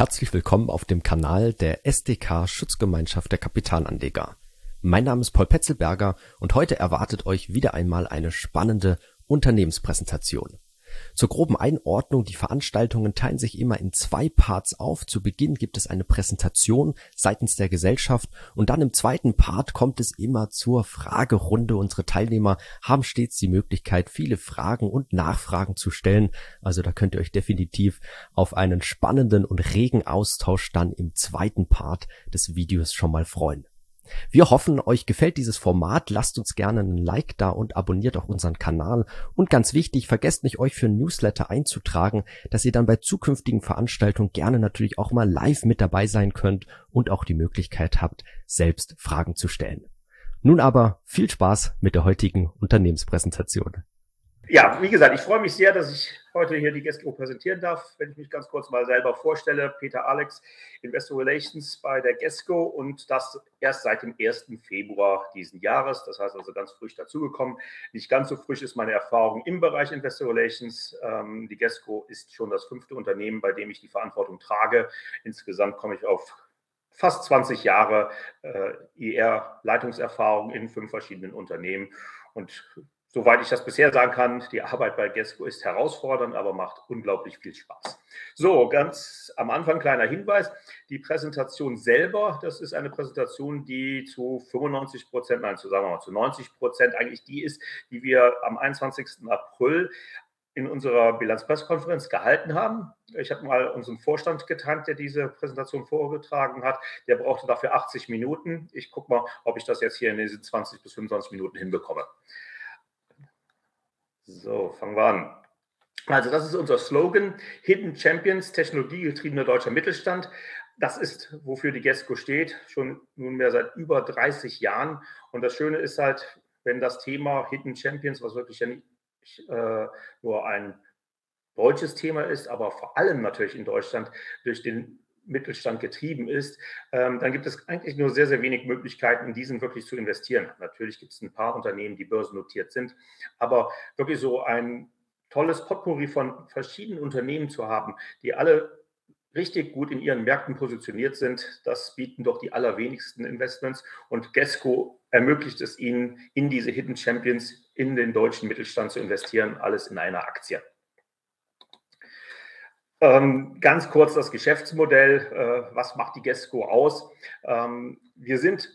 Herzlich willkommen auf dem Kanal der SDK Schutzgemeinschaft der Kapitalanleger. Mein Name ist Paul Petzelberger und heute erwartet euch wieder einmal eine spannende Unternehmenspräsentation. Zur groben Einordnung, die Veranstaltungen teilen sich immer in zwei Parts auf. Zu Beginn gibt es eine Präsentation seitens der Gesellschaft und dann im zweiten Part kommt es immer zur Fragerunde. Unsere Teilnehmer haben stets die Möglichkeit, viele Fragen und Nachfragen zu stellen. Also da könnt ihr euch definitiv auf einen spannenden und regen Austausch dann im zweiten Part des Videos schon mal freuen. Wir hoffen, euch gefällt dieses Format. Lasst uns gerne einen Like da und abonniert auch unseren Kanal. Und ganz wichtig, vergesst nicht, euch für Newsletter einzutragen, dass ihr dann bei zukünftigen Veranstaltungen gerne natürlich auch mal live mit dabei sein könnt und auch die Möglichkeit habt, selbst Fragen zu stellen. Nun aber viel Spaß mit der heutigen Unternehmenspräsentation. Ja, wie gesagt, ich freue mich sehr, dass ich heute hier die Gäste präsentieren darf. Wenn ich mich ganz kurz mal selber vorstelle, Peter Alex, Investor Relations bei der GESCO und das erst seit dem 1. Februar diesen Jahres. Das heißt also ganz frisch dazugekommen. Nicht ganz so frisch ist meine Erfahrung im Bereich Investor Relations. Ähm, die GESCO ist schon das fünfte Unternehmen, bei dem ich die Verantwortung trage. Insgesamt komme ich auf fast 20 Jahre äh, IR-Leitungserfahrung in fünf verschiedenen Unternehmen und soweit ich das bisher sagen kann, die Arbeit bei Gesco ist herausfordernd, aber macht unglaublich viel Spaß. So, ganz am Anfang kleiner Hinweis. Die Präsentation selber, das ist eine Präsentation, die zu 95 Prozent, nein, zu sagen wir mal zu 90 Prozent eigentlich die ist, die wir am 21. April in unserer Bilanzpressekonferenz gehalten haben. Ich habe mal unseren Vorstand getankt, der diese Präsentation vorgetragen hat. Der brauchte dafür 80 Minuten. Ich gucke mal, ob ich das jetzt hier in diese 20 bis 25 Minuten hinbekomme. So, fangen wir an. Also das ist unser Slogan, Hidden Champions, technologiegetriebener deutscher Mittelstand. Das ist, wofür die GESCO steht, schon nunmehr seit über 30 Jahren. Und das Schöne ist halt, wenn das Thema Hidden Champions, was wirklich ja nicht äh, nur ein deutsches Thema ist, aber vor allem natürlich in Deutschland durch den Mittelstand getrieben ist, ähm, dann gibt es eigentlich nur sehr, sehr wenig Möglichkeiten, in diesen wirklich zu investieren. Natürlich gibt es ein paar Unternehmen, die börsennotiert sind, aber wirklich so ein tolles Potpourri von verschiedenen Unternehmen zu haben, die alle richtig gut in ihren Märkten positioniert sind, das bieten doch die allerwenigsten Investments und Gesco ermöglicht es ihnen, in diese Hidden Champions in den deutschen Mittelstand zu investieren, alles in einer Aktie. Ähm, ganz kurz das Geschäftsmodell. Äh, was macht die GESCO aus? Ähm, wir sind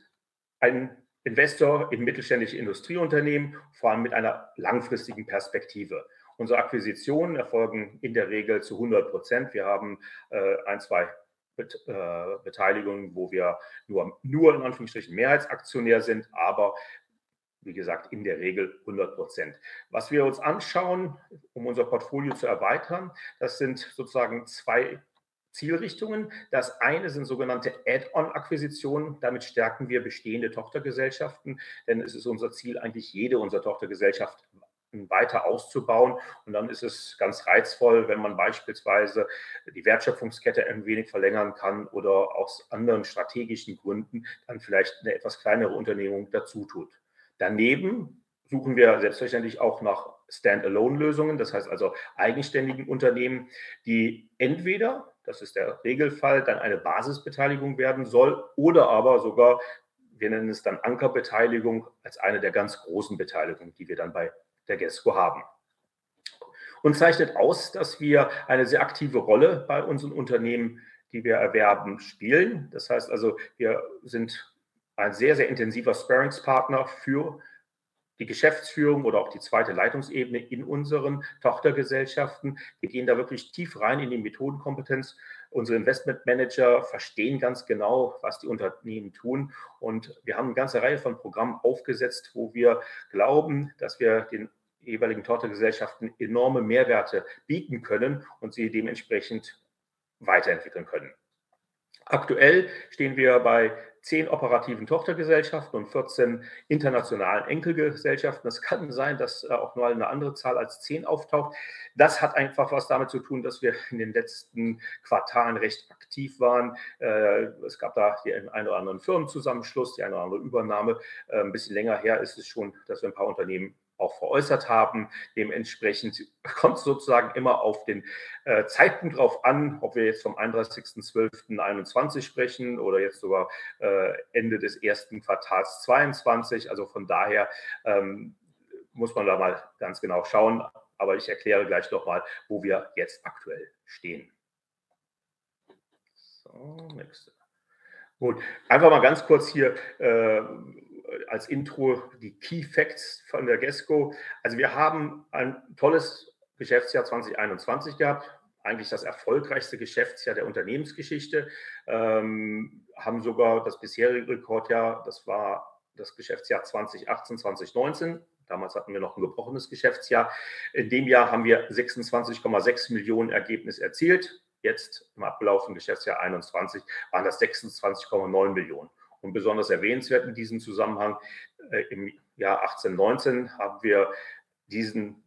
ein Investor in mittelständische Industrieunternehmen, vor allem mit einer langfristigen Perspektive. Unsere Akquisitionen erfolgen in der Regel zu 100 Prozent. Wir haben äh, ein, zwei Bet äh, Beteiligungen, wo wir nur, nur in Anführungsstrichen Mehrheitsaktionär sind, aber wie gesagt, in der Regel 100 Prozent. Was wir uns anschauen, um unser Portfolio zu erweitern, das sind sozusagen zwei Zielrichtungen. Das eine sind sogenannte Add-on-Akquisitionen. Damit stärken wir bestehende Tochtergesellschaften, denn es ist unser Ziel, eigentlich jede unserer Tochtergesellschaften weiter auszubauen. Und dann ist es ganz reizvoll, wenn man beispielsweise die Wertschöpfungskette ein wenig verlängern kann oder aus anderen strategischen Gründen dann vielleicht eine etwas kleinere Unternehmung dazu tut. Daneben suchen wir selbstverständlich auch nach Standalone-Lösungen, das heißt also eigenständigen Unternehmen, die entweder, das ist der Regelfall, dann eine Basisbeteiligung werden soll oder aber sogar, wir nennen es dann Ankerbeteiligung, als eine der ganz großen Beteiligungen, die wir dann bei der GESCO haben. Und zeichnet aus, dass wir eine sehr aktive Rolle bei unseren Unternehmen, die wir erwerben, spielen. Das heißt also, wir sind ein sehr, sehr intensiver Sparringspartner für die Geschäftsführung oder auch die zweite Leitungsebene in unseren Tochtergesellschaften. Wir gehen da wirklich tief rein in die Methodenkompetenz. Unsere Investmentmanager verstehen ganz genau, was die Unternehmen tun. Und wir haben eine ganze Reihe von Programmen aufgesetzt, wo wir glauben, dass wir den jeweiligen Tochtergesellschaften enorme Mehrwerte bieten können und sie dementsprechend weiterentwickeln können. Aktuell stehen wir bei zehn operativen Tochtergesellschaften und 14 internationalen Enkelgesellschaften. Es kann sein, dass auch nur eine andere Zahl als zehn auftaucht. Das hat einfach was damit zu tun, dass wir in den letzten Quartalen recht aktiv waren. Äh, es gab da den einen oder anderen Firmenzusammenschluss, die eine oder andere Übernahme. Äh, ein bisschen länger her ist es schon, dass wir ein paar Unternehmen auch veräußert haben. Dementsprechend kommt es sozusagen immer auf den äh, Zeitpunkt drauf an, ob wir jetzt vom 31.12.21 sprechen oder jetzt sogar äh, Ende des ersten Quartals 22. Also von daher ähm, muss man da mal ganz genau schauen. Aber ich erkläre gleich nochmal, wo wir jetzt aktuell stehen. So, nächste. Gut, einfach mal ganz kurz hier äh, als Intro die Key Facts von der GESCO. Also wir haben ein tolles Geschäftsjahr 2021 gehabt, eigentlich das erfolgreichste Geschäftsjahr der Unternehmensgeschichte, ähm, haben sogar das bisherige Rekordjahr, das war das Geschäftsjahr 2018, 2019. Damals hatten wir noch ein gebrochenes Geschäftsjahr. In dem Jahr haben wir 26,6 Millionen Ergebnis erzielt. Jetzt im abgelaufenen Geschäftsjahr 21 waren das 26,9 Millionen. Und besonders erwähnenswert in diesem Zusammenhang, äh, im Jahr 18, 19 haben wir diesen,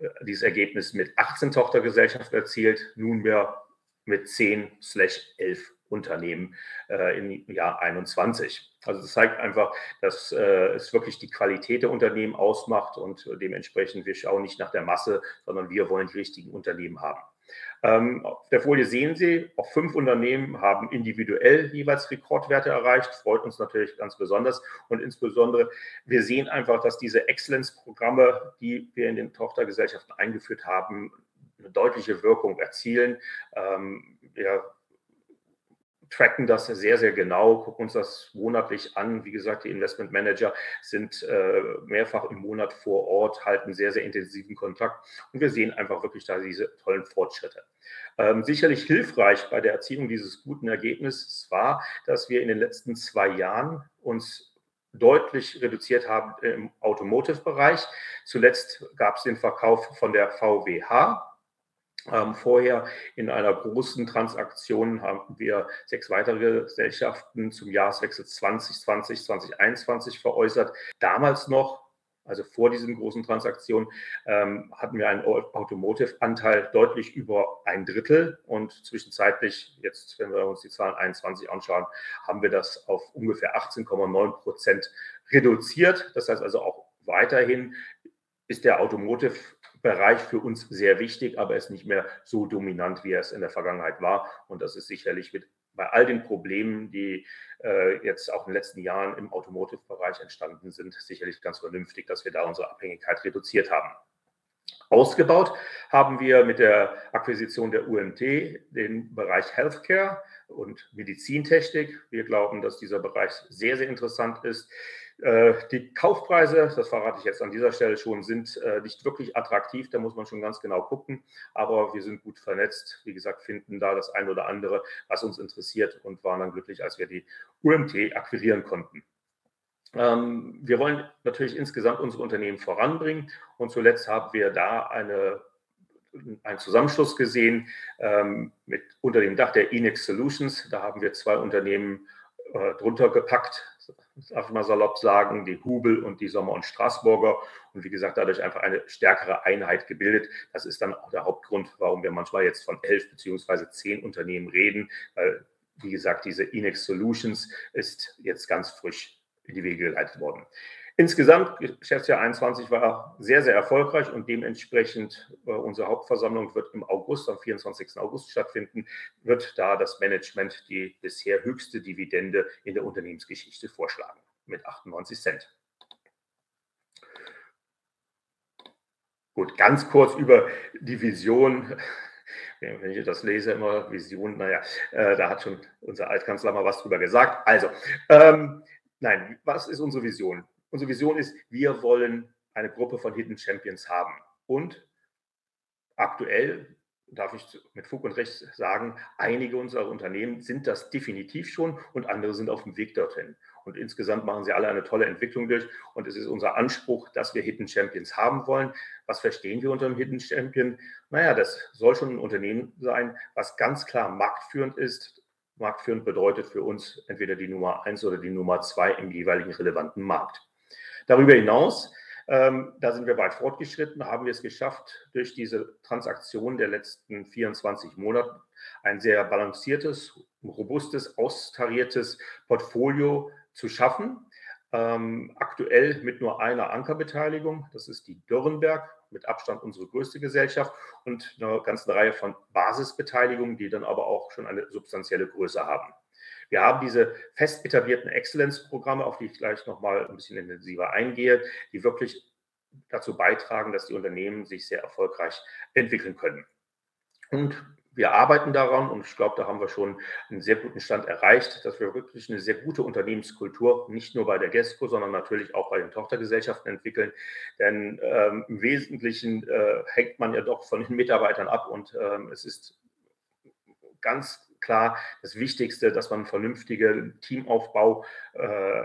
äh, dieses Ergebnis mit 18 Tochtergesellschaften erzielt, nunmehr mit 10 slash 11 Unternehmen äh, im Jahr 21. Also das zeigt einfach, dass äh, es wirklich die Qualität der Unternehmen ausmacht und dementsprechend wir schauen nicht nach der Masse, sondern wir wollen die richtigen Unternehmen haben. Ähm, auf der Folie sehen Sie, auch fünf Unternehmen haben individuell jeweils Rekordwerte erreicht. Freut uns natürlich ganz besonders. Und insbesondere, wir sehen einfach, dass diese Excellence-Programme, die wir in den Tochtergesellschaften eingeführt haben, eine deutliche Wirkung erzielen. Ähm, wir tracken das sehr, sehr genau, gucken uns das monatlich an. Wie gesagt, die Investment Manager sind äh, mehrfach im Monat vor Ort, halten sehr, sehr intensiven Kontakt und wir sehen einfach wirklich da diese tollen Fortschritte. Ähm, sicherlich hilfreich bei der Erzielung dieses guten Ergebnisses war, dass wir in den letzten zwei Jahren uns deutlich reduziert haben im Automotive-Bereich. Zuletzt gab es den Verkauf von der VWH, ähm, vorher in einer großen Transaktion haben wir sechs weitere Gesellschaften zum Jahreswechsel 2020, 2021 veräußert. Damals noch, also vor diesen großen Transaktionen, ähm, hatten wir einen Automotive-Anteil deutlich über ein Drittel und zwischenzeitlich, jetzt wenn wir uns die Zahlen 21 anschauen, haben wir das auf ungefähr 18,9 Prozent reduziert. Das heißt also auch weiterhin ist der Automotive Bereich für uns sehr wichtig, aber ist nicht mehr so dominant, wie er es in der Vergangenheit war. Und das ist sicherlich mit, bei all den Problemen, die äh, jetzt auch in den letzten Jahren im Automotive-Bereich entstanden sind, sicherlich ganz vernünftig, dass wir da unsere Abhängigkeit reduziert haben. Ausgebaut haben wir mit der Akquisition der UMT den Bereich Healthcare und Medizintechnik. Wir glauben, dass dieser Bereich sehr, sehr interessant ist. Äh, die Kaufpreise, das verrate ich jetzt an dieser Stelle schon, sind äh, nicht wirklich attraktiv. Da muss man schon ganz genau gucken. Aber wir sind gut vernetzt. Wie gesagt, finden da das ein oder andere, was uns interessiert und waren dann glücklich, als wir die UMT akquirieren konnten. Ähm, wir wollen natürlich insgesamt unsere Unternehmen voranbringen. Und zuletzt haben wir da eine einen Zusammenschluss gesehen ähm, mit unter dem Dach der Enix Solutions. Da haben wir zwei Unternehmen äh, drunter gepackt, ich mal salopp sagen, die Hubel und die Sommer- und Straßburger. Und wie gesagt, dadurch einfach eine stärkere Einheit gebildet. Das ist dann auch der Hauptgrund, warum wir manchmal jetzt von elf beziehungsweise zehn Unternehmen reden, weil, wie gesagt, diese Inex Solutions ist jetzt ganz frisch in die Wege geleitet worden. Insgesamt, Geschäftsjahr 21 war sehr, sehr erfolgreich und dementsprechend äh, unsere Hauptversammlung wird im August, am 24. August stattfinden, wird da das Management die bisher höchste Dividende in der Unternehmensgeschichte vorschlagen mit 98 Cent. Gut, ganz kurz über die Vision. Wenn ich das lese, immer Vision, naja, äh, da hat schon unser Altkanzler mal was drüber gesagt. Also, ähm, nein, was ist unsere Vision? Unsere Vision ist, wir wollen eine Gruppe von Hidden Champions haben. Und aktuell darf ich mit Fug und Recht sagen, einige unserer Unternehmen sind das definitiv schon und andere sind auf dem Weg dorthin. Und insgesamt machen sie alle eine tolle Entwicklung durch. Und es ist unser Anspruch, dass wir Hidden Champions haben wollen. Was verstehen wir unter einem Hidden Champion? Naja, das soll schon ein Unternehmen sein, was ganz klar marktführend ist. Marktführend bedeutet für uns entweder die Nummer eins oder die Nummer zwei im jeweiligen relevanten Markt. Darüber hinaus, ähm, da sind wir weit fortgeschritten, haben wir es geschafft, durch diese Transaktion der letzten 24 Monate ein sehr balanciertes, robustes, austariertes Portfolio zu schaffen. ähm, aktuell mit nur einer Ankerbeteiligung. Das ist die Dürrenberg, mit Abstand unsere größte Gesellschaft und einer ganzen Reihe von Basisbeteiligungen, die dann aber auch schon eine substanzielle Größe haben. Wir haben diese fest etablierten Exzellenzprogramme, auf die ich gleich nochmal ein bisschen intensiver eingehe, die wirklich dazu beitragen, dass die Unternehmen sich sehr erfolgreich entwickeln können. Und wir arbeiten daran und ich glaube, da haben wir schon einen sehr guten Stand erreicht, dass wir wirklich eine sehr gute Unternehmenskultur nicht nur bei der GESCO, sondern natürlich auch bei den Tochtergesellschaften entwickeln. Denn ähm, im Wesentlichen äh, hängt man ja doch von den Mitarbeitern ab und ähm, es ist ganz klar das Wichtigste, dass man einen vernünftigen Teamaufbau äh,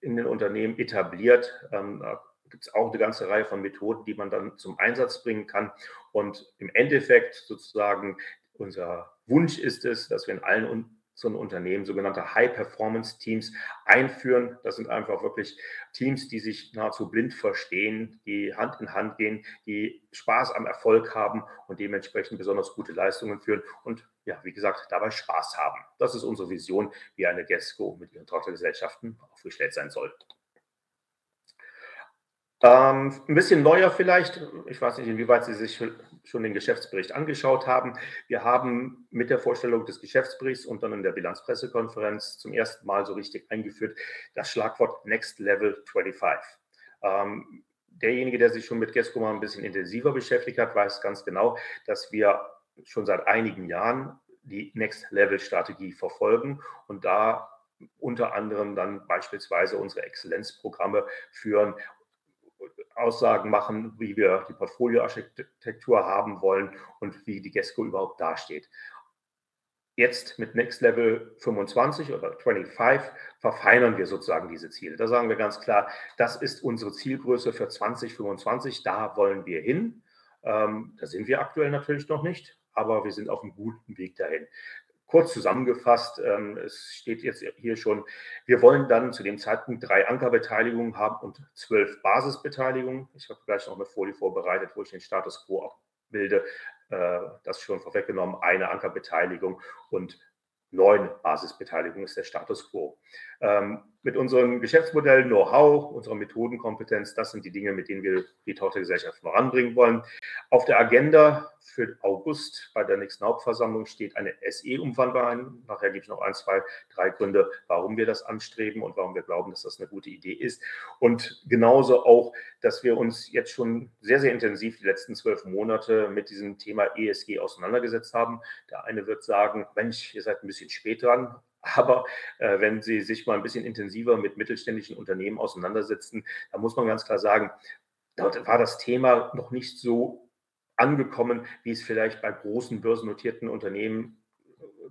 in den Unternehmen etabliert. Ähm, gibt es auch eine ganze Reihe von Methoden, die man dann zum Einsatz bringen kann. Und im Endeffekt sozusagen unser Wunsch ist es, dass wir in allen unseren Unternehmen sogenannte High-Performance-Teams einführen. Das sind einfach wirklich Teams, die sich nahezu blind verstehen, die Hand in Hand gehen, die Spaß am Erfolg haben und dementsprechend besonders gute Leistungen führen und ja, wie gesagt, dabei Spaß haben. Das ist unsere Vision, wie eine GESCO mit ihren Tochtergesellschaften aufgestellt sein soll. Ähm, ein bisschen neuer vielleicht, ich weiß nicht, inwieweit Sie sich schon den Geschäftsbericht angeschaut haben. Wir haben mit der Vorstellung des Geschäftsberichts und dann in der Bilanzpressekonferenz zum ersten Mal so richtig eingeführt das Schlagwort Next Level 25. Ähm, derjenige, der sich schon mit GESCO mal ein bisschen intensiver beschäftigt hat, weiß ganz genau, dass wir schon seit einigen Jahren die Next Level Strategie verfolgen und da unter anderem dann beispielsweise unsere Exzellenzprogramme führen Aussagen machen, wie wir die Portfolioarchitektur haben wollen und wie die GESCO überhaupt dasteht. Jetzt mit Next Level 25 oder 25 verfeinern wir sozusagen diese Ziele. Da sagen wir ganz klar, das ist unsere Zielgröße für 2025, da wollen wir hin. Ähm, da sind wir aktuell natürlich noch nicht, aber wir sind auf einem guten Weg dahin. Kurz zusammengefasst, ähm, es steht jetzt hier schon, wir wollen dann zu dem Zeitpunkt drei Ankerbeteiligungen haben und zwölf Basisbeteiligungen. Ich habe gleich noch eine Folie vorbereitet, wo ich den Status quo abbilde. Äh, das schon vorweggenommen, eine Ankerbeteiligung und neun Basisbeteiligungen ist der Status quo. Ähm, mit unserem Geschäftsmodell, Know-how, unserer Methodenkompetenz, das sind die Dinge, mit denen wir die Tochtergesellschaft voranbringen wollen. Auf der Agenda für August bei der nächsten Hauptversammlung steht eine SE-Umwandlung Nachher gibt es noch ein, zwei, drei Gründe, warum wir das anstreben und warum wir glauben, dass das eine gute Idee ist. Und genauso auch, dass wir uns jetzt schon sehr, sehr intensiv die letzten zwölf Monate mit diesem Thema ESG auseinandergesetzt haben. Der eine wird sagen, Mensch, ihr seid ein bisschen spät dran. Aber äh, wenn Sie sich mal ein bisschen intensiver mit mittelständischen Unternehmen auseinandersetzen, dann muss man ganz klar sagen, dort war das Thema noch nicht so angekommen, wie es vielleicht bei großen börsennotierten Unternehmen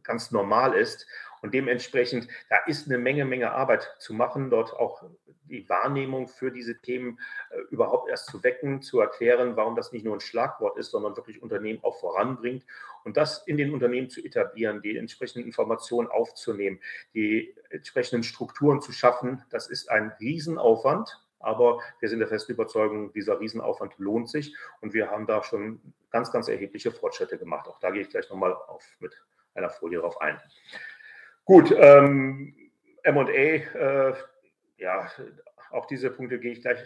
ganz normal ist. Und dementsprechend, da ist eine Menge, Menge Arbeit zu machen, dort auch die Wahrnehmung für diese Themen äh, überhaupt erst zu wecken, zu erklären, warum das nicht nur ein Schlagwort ist, sondern wirklich Unternehmen auch voranbringt und das in den Unternehmen zu etablieren, die entsprechenden Informationen aufzunehmen, die entsprechenden Strukturen zu schaffen. Das ist ein Riesenaufwand, aber wir sind der festen Überzeugung, dieser Riesenaufwand lohnt sich und wir haben da schon ganz, ganz erhebliche Fortschritte gemacht. Auch da gehe ich gleich nochmal auf mit einer Folie drauf ein. Gut, ähm, MA, äh, ja, auch diese Punkte gehe ich gleich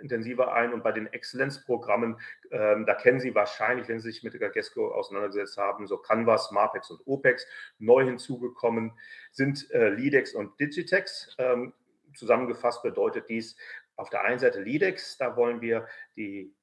intensiver ein. Und bei den Exzellenzprogrammen, ähm, da kennen Sie wahrscheinlich, wenn Sie sich mit der GESCO auseinandergesetzt haben, so Canvas, Marpex und OPEX. Neu hinzugekommen sind äh, LIDEX und Digitex. Ähm, zusammengefasst bedeutet dies auf der einen Seite LIDEX, da wollen wir die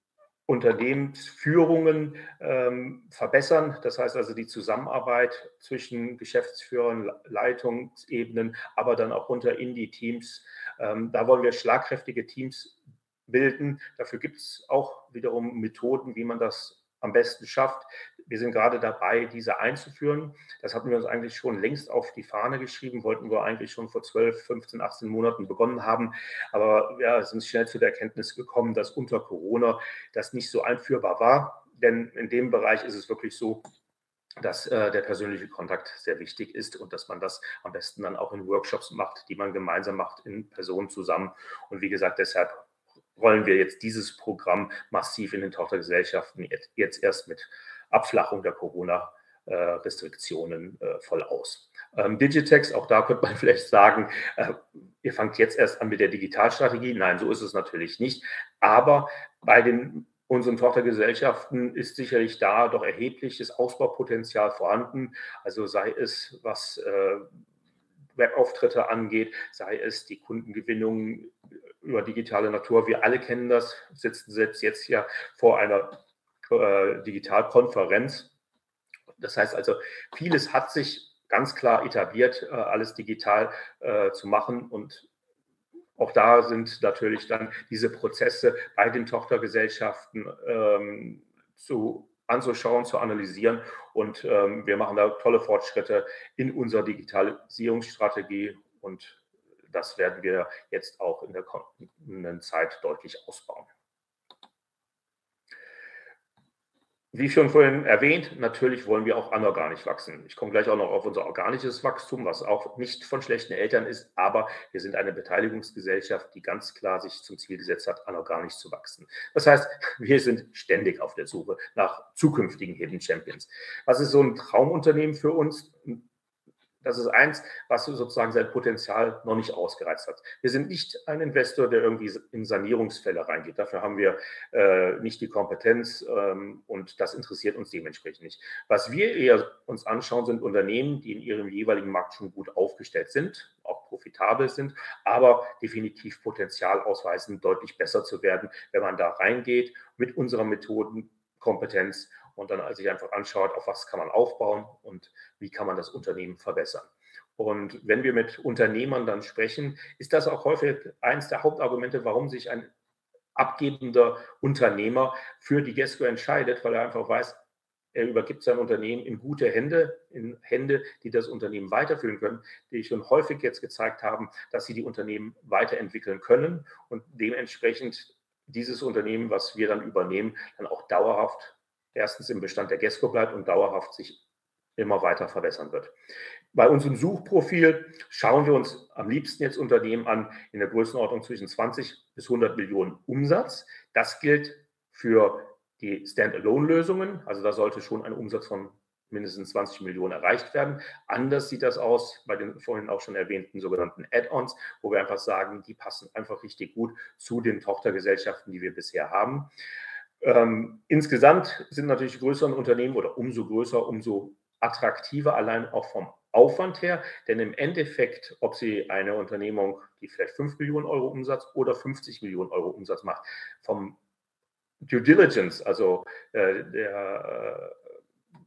Unternehmensführungen ähm, verbessern. Das heißt also die Zusammenarbeit zwischen Geschäftsführern, Leitungsebenen, aber dann auch runter in die Teams. Ähm, da wollen wir schlagkräftige Teams bilden. Dafür gibt es auch wiederum Methoden, wie man das am besten schafft. Wir sind gerade dabei, diese einzuführen. Das hatten wir uns eigentlich schon längst auf die Fahne geschrieben, wollten wir eigentlich schon vor 12, 15, 18 Monaten begonnen haben. Aber ja, sind schnell zu der Erkenntnis gekommen, dass unter Corona das nicht so einführbar war. Denn in dem Bereich ist es wirklich so, dass äh, der persönliche Kontakt sehr wichtig ist und dass man das am besten dann auch in Workshops macht, die man gemeinsam macht, in Personen zusammen. Und wie gesagt, deshalb rollen wir jetzt dieses Programm massiv in den Tochtergesellschaften jetzt erst mit Abflachung der Corona Restriktionen voll aus. Ähm, Digitex, auch da könnte man vielleicht sagen, ihr fangt jetzt erst an mit der Digitalstrategie. Nein, so ist es natürlich nicht. Aber bei den unseren Tochtergesellschaften ist sicherlich da doch erhebliches Ausbaupotenzial vorhanden. Also sei es, was äh, Webauftritte angeht, sei es die Kundengewinnung über digitale Natur. Wir alle kennen das, sitzen selbst jetzt ja vor einer äh, Digitalkonferenz. Das heißt also, vieles hat sich ganz klar etabliert, äh, alles digital äh, zu machen und auch da sind natürlich dann diese Prozesse bei den Tochtergesellschaften ähm, zu anzuschauen, zu analysieren. Und ähm, wir machen da tolle Fortschritte in unserer Digitalisierungsstrategie und das werden wir jetzt auch in der kommenden Zeit deutlich ausbauen. Wie schon vorhin erwähnt, natürlich wollen wir auch anorganisch wachsen. Ich komme gleich auch noch auf unser organisches Wachstum, was auch nicht von schlechten Eltern ist, aber wir sind eine Beteiligungsgesellschaft, die ganz klar sich zum Ziel gesetzt hat, anorganisch zu wachsen. Das heißt, wir sind ständig auf der Suche nach zukünftigen Hidden Champions. Was ist so ein Traumunternehmen für uns? Das ist eins, was sozusagen sein Potenzial noch nicht ausgereizt hat. Wir sind nicht ein Investor, der irgendwie in Sanierungsfälle reingeht. Dafür haben wir äh, nicht die Kompetenz ähm, und das interessiert uns dementsprechend nicht. Was wir eher uns anschauen, sind Unternehmen, die in ihrem jeweiligen Markt schon gut aufgestellt sind, auch profitabel sind, aber definitiv Potenzial ausweisen, deutlich besser zu werden, wenn man da reingeht mit unserer Methodenkompetenz und dann sich einfach anschaut, auf was kann man aufbauen und wie kann man das Unternehmen verbessern. Und wenn wir mit Unternehmern dann sprechen, ist das auch häufig eines der Hauptargumente, warum sich ein abgebender Unternehmer für die GESCO entscheidet, weil er einfach weiß, er übergibt sein Unternehmen in gute Hände, in Hände, die das Unternehmen weiterführen können, die schon häufig jetzt gezeigt haben, dass sie die Unternehmen weiterentwickeln können und dementsprechend dieses Unternehmen, was wir dann übernehmen, dann auch dauerhaft erstens im Bestand der GESCO bleibt und dauerhaft sich immer weiter verbessern wird. Bei unserem Suchprofil schauen wir uns am liebsten jetzt Unternehmen an in der Größenordnung zwischen 20 bis 100 Millionen Umsatz. Das gilt für die Standalone-Lösungen. Also da sollte schon ein Umsatz von mindestens 20 Millionen erreicht werden. Anders sieht das aus bei den vorhin auch schon erwähnten sogenannten Add-ons, wo wir einfach sagen, die passen einfach richtig gut zu den Tochtergesellschaften, die wir bisher haben. Ähm, insgesamt sind natürlich größere Unternehmen oder umso größer, umso attraktiver, allein auch vom Aufwand her. Denn im Endeffekt, ob Sie eine Unternehmung, die vielleicht 5 Millionen Euro Umsatz oder 50 Millionen Euro Umsatz macht, vom Due Diligence, also äh, der äh,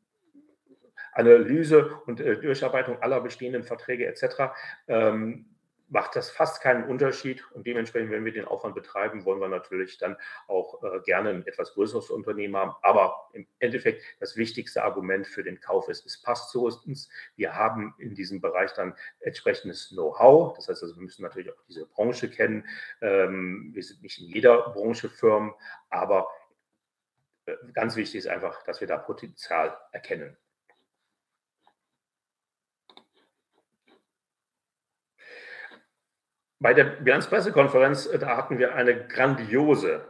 Analyse und äh, Durcharbeitung aller bestehenden Verträge etc., ähm, macht das fast keinen Unterschied. Und dementsprechend, wenn wir den Aufwand betreiben, wollen wir natürlich dann auch äh, gerne ein etwas größeres Unternehmen haben. Aber im Endeffekt das wichtigste Argument für den Kauf ist, es passt zu uns. Wir haben in diesem Bereich dann entsprechendes Know-how. Das heißt also, wir müssen natürlich auch diese Branche kennen. Ähm, wir sind nicht in jeder Branche Firmen, aber äh, ganz wichtig ist einfach, dass wir da Potenzial erkennen. Bei der Bilanzpressekonferenz, äh, da hatten wir eine grandiose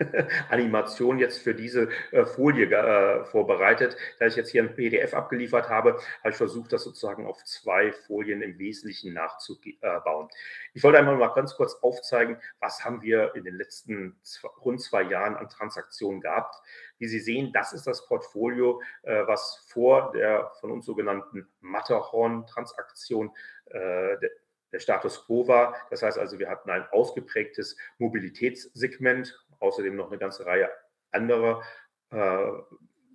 Animation jetzt für diese äh, Folie äh, vorbereitet. Da ich jetzt hier ein PDF abgeliefert habe, habe ich versucht, das sozusagen auf zwei Folien im Wesentlichen nachzubauen. Ich wollte einmal mal ganz kurz aufzeigen, was haben wir in den letzten zwei, rund zwei Jahren an Transaktionen gehabt. Wie Sie sehen, das ist das Portfolio, äh, was vor der von uns sogenannten Matterhorn-Transaktion äh, der Status quo war. Das heißt also, wir hatten ein ausgeprägtes Mobilitätssegment, außerdem noch eine ganze Reihe anderer äh,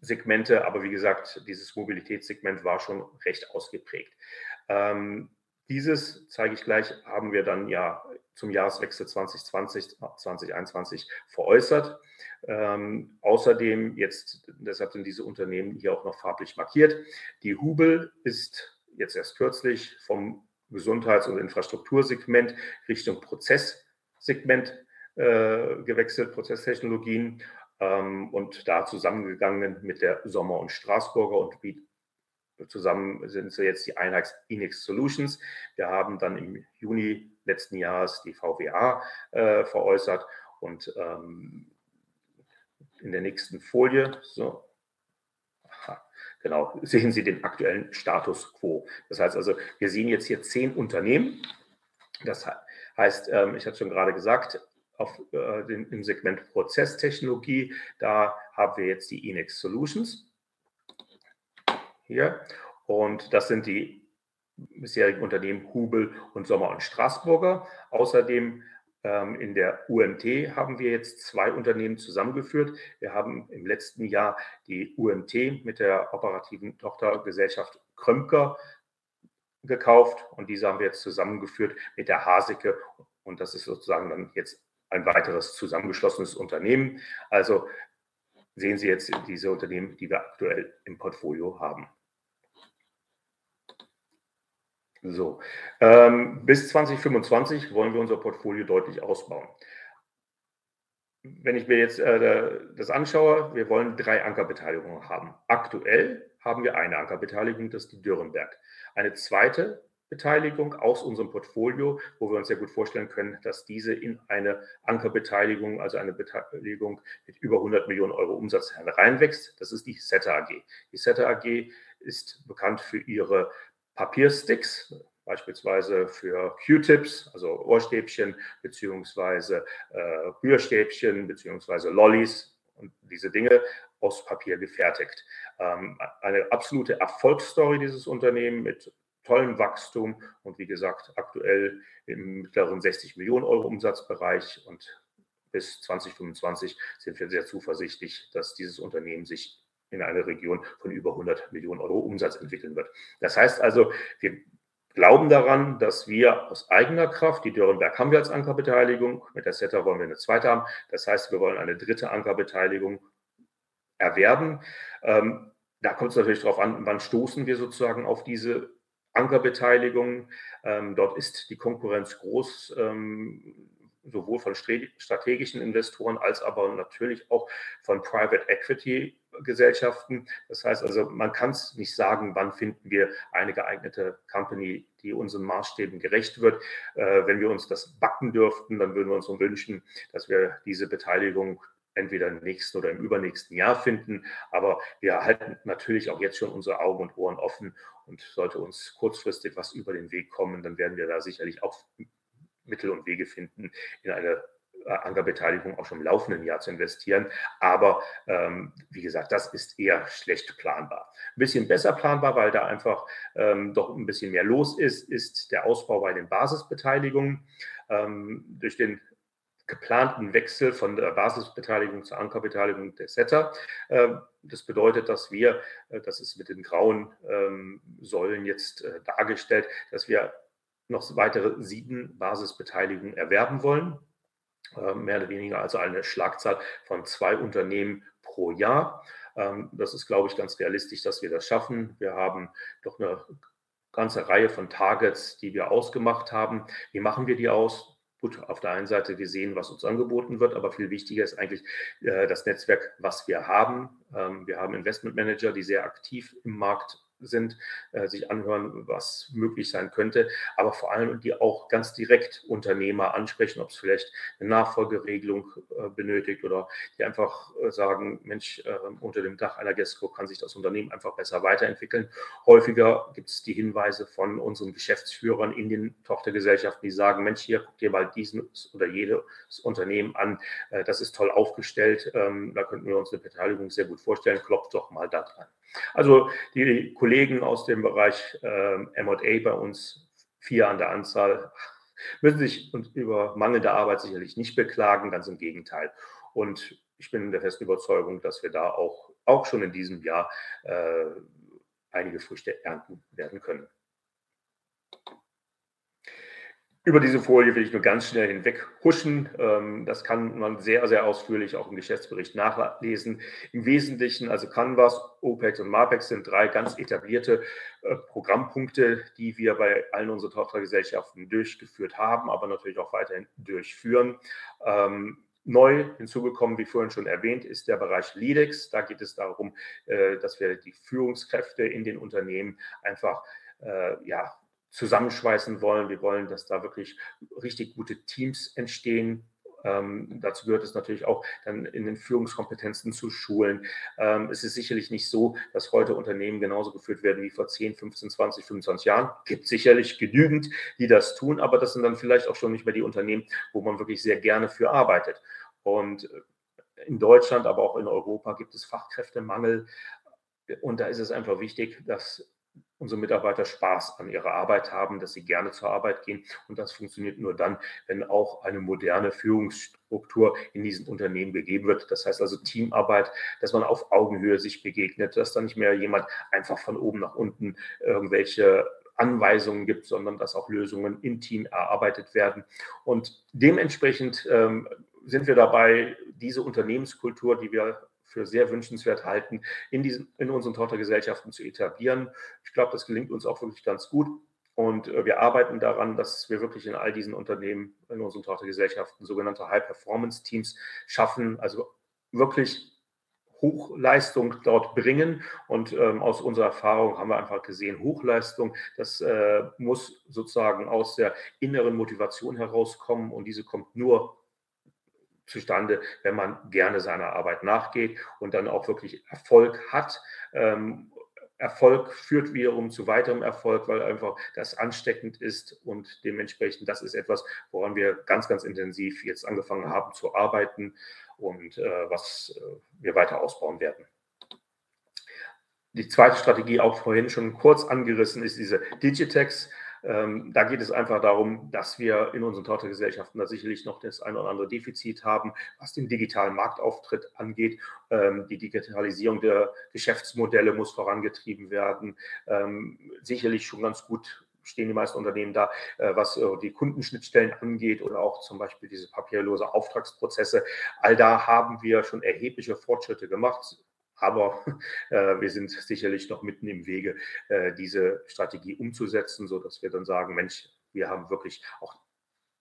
Segmente. Aber wie gesagt, dieses Mobilitätssegment war schon recht ausgeprägt. Ähm, dieses, zeige ich gleich, haben wir dann ja zum Jahreswechsel 2020, 2021 veräußert. Ähm, außerdem jetzt, deshalb sind diese Unternehmen hier auch noch farblich markiert. Die Hubel ist jetzt erst kürzlich vom Gesundheits- und Infrastruktursegment Richtung Prozesssegment äh, gewechselt, Prozesstechnologien ähm, und da zusammengegangen mit der Sommer und Straßburger und zusammen sind sie jetzt die Einheits Inex Solutions. Wir haben dann im Juni letzten Jahres die VWA äh, veräußert und ähm, in der nächsten Folie, so, genau, sehen Sie den aktuellen Status quo. Das heißt also, wir sehen jetzt hier zehn Unternehmen. Das heißt, ähm, ich hatte schon gerade gesagt, auf, äh, im Segment Prozesstechnologie, da haben wir jetzt die Inex Solutions hier. Und das sind die bisherigen Unternehmen Hubel und Sommer und Straßburger. Außerdem in der UMT haben wir jetzt zwei Unternehmen zusammengeführt. Wir haben im letzten Jahr die UMT mit der operativen Tochtergesellschaft Krömker gekauft und diese haben wir jetzt zusammengeführt mit der Haseke und das ist sozusagen dann jetzt ein weiteres zusammengeschlossenes Unternehmen. Also sehen Sie jetzt diese Unternehmen, die wir aktuell im Portfolio haben. So, ähm, bis 2025 wollen wir unser Portfolio deutlich ausbauen. Wenn ich mir jetzt äh, das anschaue, wir wollen drei Ankerbeteiligungen haben. Aktuell haben wir eine Ankerbeteiligung, das ist die Dürrenberg. Eine zweite Beteiligung aus unserem Portfolio, wo wir uns sehr gut vorstellen können, dass diese in eine Ankerbeteiligung, also eine Beteiligung mit über 100 Millionen Euro Umsatz hereinwächst. Das ist die SETA AG. Die SETA AG ist bekannt für ihre Papiersticks, beispielsweise für Q-Tips, also Ohrstäbchen, beziehungsweise äh, Rührstäbchen, beziehungsweise Lollis und diese Dinge aus Papier gefertigt. Ähm, eine absolute Erfolgsstory dieses Unternehmen mit tollem Wachstum und wie gesagt aktuell im mittleren 60 Millionen Euro Umsatzbereich und bis 2025 sind wir sehr zuversichtlich, dass dieses Unternehmen sich in eine Region von über 100 Millionen Euro Umsatz entwickeln wird. Das heißt also, wir glauben daran, dass wir aus eigener Kraft, die Dürrenberg haben wir als Ankerbeteiligung, mit der SETA wollen wir eine zweite haben. Das heißt, wir wollen eine dritte Ankerbeteiligung erwerben. Ähm, da kommt es natürlich darauf an, wann stoßen wir sozusagen auf diese Ankerbeteiligung. Ähm, dort ist die Konkurrenz groß. Ähm, sowohl von strategischen Investoren als aber natürlich auch von Private Equity Gesellschaften. Das heißt also, man kann es nicht sagen, wann finden wir eine geeignete Company, die unseren Maßstäben gerecht wird. Äh, wenn wir uns das backen dürften, dann würden wir uns wünschen, dass wir diese Beteiligung entweder im nächsten oder im übernächsten Jahr finden. Aber wir halten natürlich auch jetzt schon unsere Augen und Ohren offen und sollte uns kurzfristig was über den Weg kommen, dann werden wir da sicherlich auch Mittel und Wege finden, in eine Ankerbeteiligung auch schon im laufenden Jahr zu investieren. Aber ähm, wie gesagt, das ist eher schlecht planbar. Ein bisschen besser planbar, weil da einfach ähm, doch ein bisschen mehr los ist, ist der Ausbau bei den Basisbeteiligungen. Ähm, durch den geplanten Wechsel von der Basisbeteiligung zur Ankerbeteiligung der SETA. Ähm, das bedeutet, dass wir, äh, das ist mit den grauen ähm, Säulen jetzt äh, dargestellt, dass wir noch weitere sieben Basisbeteiligungen erwerben wollen. Äh, mehr oder weniger also eine Schlagzahl von zwei Unternehmen pro Jahr. Ähm, das ist, glaube ich, ganz realistisch, dass wir das schaffen. Wir haben doch eine ganze Reihe von Targets, die wir ausgemacht haben. Wie machen wir die aus? Gut, auf der einen Seite, wir sehen, was uns angeboten wird, aber viel wichtiger ist eigentlich äh, das Netzwerk, was wir haben. Ähm, wir haben Investmentmanager, die sehr aktiv im Markt sind, äh, sich anhören, was möglich sein könnte, aber vor allem die auch ganz direkt Unternehmer ansprechen, ob es vielleicht eine Nachfolgeregelung äh, benötigt oder die einfach äh, sagen, Mensch, äh, unter dem Dach einer Gesco kann sich das Unternehmen einfach besser weiterentwickeln. Häufiger gibt es die Hinweise von unseren Geschäftsführern in den Tochtergesellschaften, die sagen, Mensch, hier guck dir mal dieses oder jedes Unternehmen an, äh, das ist toll aufgestellt, ähm, da könnten wir uns eine Beteiligung sehr gut vorstellen, klopft doch mal da dran. Also die Kollegen aus dem Bereich äh, MA bei uns, vier an der Anzahl, müssen sich über mangelnde Arbeit sicherlich nicht beklagen, ganz im Gegenteil. Und ich bin der festen Überzeugung, dass wir da auch, auch schon in diesem Jahr äh, einige Früchte ernten werden können. Über diese Folie will ich nur ganz schnell hinweg huschen. Ähm, das kann man sehr, sehr ausführlich auch im Geschäftsbericht nachlesen. Im Wesentlichen, also Canvas, OPEX und MAPEX sind drei ganz etablierte äh, Programmpunkte, die wir bei allen unseren Tochtergesellschaften durchgeführt haben, aber natürlich auch weiterhin durchführen. Ähm, neu hinzugekommen, wie vorhin schon erwähnt, ist der Bereich LEDEX. Da geht es darum, äh, dass wir die Führungskräfte in den Unternehmen einfach äh, ja, zusammenschweißen wollen. Wir wollen, dass da wirklich richtig gute Teams entstehen, Ähm, dazu gehört es natürlich auch dann in den Führungskompetenzen zu schulen. Ähm, es ist sicherlich nicht so, dass heute Unternehmen genauso geführt werden wie vor 10, 15, 20, 25 Jahren. Gibt sicherlich genügend, die das tun, aber das sind dann vielleicht auch schon nicht mehr die Unternehmen, wo man wirklich sehr gerne für arbeitet. Und in Deutschland, aber auch in Europa gibt es Fachkräftemangel. Und da ist es einfach wichtig, dass unsere Mitarbeiter Spaß an ihrer Arbeit haben, dass sie gerne zur Arbeit gehen. Und das funktioniert nur dann, wenn auch eine moderne Führungsstruktur in diesen Unternehmen gegeben wird. Das heißt also Teamarbeit, dass man auf Augenhöhe sich begegnet, dass da nicht mehr jemand einfach von oben nach unten irgendwelche Anweisungen gibt, sondern dass auch Lösungen im Team erarbeitet werden. Und dementsprechend ähm, sind wir dabei, diese Unternehmenskultur, die wir für sehr wünschenswert halten, in, diesen, in unseren Tochtergesellschaften zu etablieren. Ich glaube, das gelingt uns auch wirklich ganz gut. Und äh, wir arbeiten daran, dass wir wirklich in all diesen Unternehmen, in unseren Tochtergesellschaften, sogenannte High-Performance-Teams schaffen, also wirklich Hochleistung dort bringen. Und ähm, aus unserer Erfahrung haben wir einfach gesehen, Hochleistung, das äh, muss sozusagen aus der inneren Motivation herauskommen und diese kommt nur zustande, wenn man gerne seiner Arbeit nachgeht und dann auch wirklich Erfolg hat. Ähm, Erfolg führt wiederum zu weiterem Erfolg, weil einfach das ansteckend ist und dementsprechend das ist etwas, woran wir ganz, ganz intensiv jetzt angefangen haben zu arbeiten und äh, was äh, wir weiter ausbauen werden. Die zweite Strategie, auch vorhin schon kurz angerissen, ist diese Digitex. Ähm, da geht es einfach darum, dass wir in unseren Tochtergesellschaften da sicherlich noch das ein oder andere Defizit haben, was den digitalen Marktauftritt angeht. Ähm, die Digitalisierung der Geschäftsmodelle muss vorangetrieben werden. Ähm, sicherlich schon ganz gut stehen die meisten Unternehmen da, äh, was äh, die Kundenschnittstellen angeht oder auch zum Beispiel diese papierlose Auftragsprozesse. All da haben wir schon erhebliche Fortschritte gemacht. Aber äh, wir sind sicherlich noch mitten im Wege, äh, diese Strategie umzusetzen, sodass wir dann sagen, Mensch, wir haben wirklich auch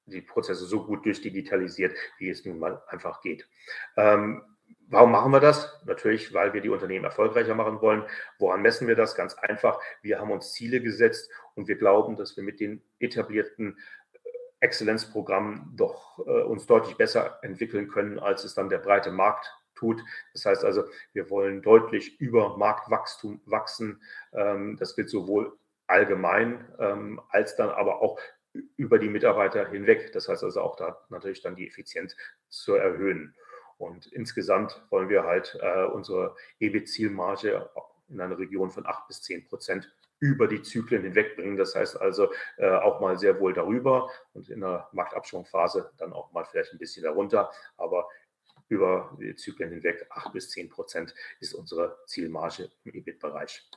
die Prozesse so gut durchdigitalisiert, wie es nun mal einfach geht. Ähm, warum machen wir das? Natürlich, weil wir die Unternehmen erfolgreicher machen wollen. Woran messen wir das? Ganz einfach. Wir haben uns Ziele gesetzt und wir glauben, dass wir mit den etablierten äh, Exzellenzprogrammen doch äh, uns deutlich besser entwickeln können, als es dann der breite Markt tut. Das heißt also, wir wollen deutlich über Marktwachstum wachsen. Ähm, das wird sowohl allgemein ähm, als dann aber auch über die Mitarbeiter hinweg. Das heißt also auch da natürlich dann die Effizienz zu erhöhen. Und insgesamt wollen wir halt äh, unsere EBIT-Zielmarge in einer Region von 8 bis 10 Prozent über die Zyklen hinwegbringen. Das heißt also äh, auch mal sehr wohl darüber und in der Marktabschwungphase dann auch mal vielleicht ein bisschen darunter. Aber über die Zyklen hinweg 8 bis 10 Prozent ist unsere Zielmarge im EBIT-Bereich.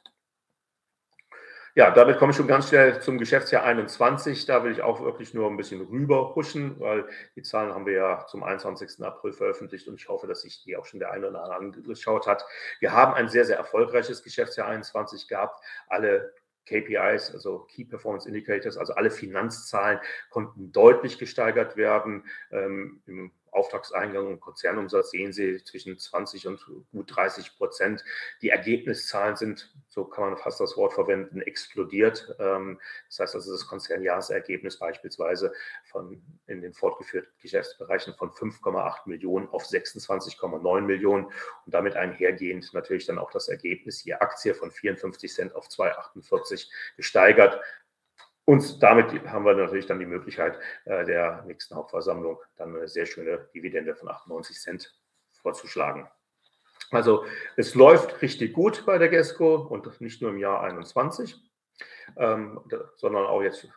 Ja, damit komme ich schon ganz schnell zum Geschäftsjahr 21. Da will ich auch wirklich nur ein bisschen rüber huschen, weil die Zahlen haben wir ja zum 21. April veröffentlicht und ich hoffe, dass sich die auch schon der eine oder andere angeschaut hat. Wir haben ein sehr, sehr erfolgreiches Geschäftsjahr 21 gehabt. Alle KPIs, also Key Performance Indicators, also alle Finanzzahlen konnten deutlich gesteigert werden. Ähm, Im Auftragseingang und Konzernumsatz sehen Sie zwischen 20 und gut 30 Prozent. Die Ergebniszahlen sind, so kann man fast das Wort verwenden, explodiert. Ähm, das heißt also, das Konzernjahresergebnis beispielsweise von in den fortgeführten Geschäftsbereichen von 5,8 Millionen auf 26,9 Millionen und damit einhergehend natürlich dann auch das Ergebnis je Aktie von 54 Cent auf 2,48 gesteigert. Und damit haben wir natürlich dann die Möglichkeit äh, der nächsten Hauptversammlung dann eine sehr schöne Dividende von 98 Cent vorzuschlagen. Also es läuft richtig gut bei der GESCO und nicht nur im Jahr 21, ähm, sondern auch jetzt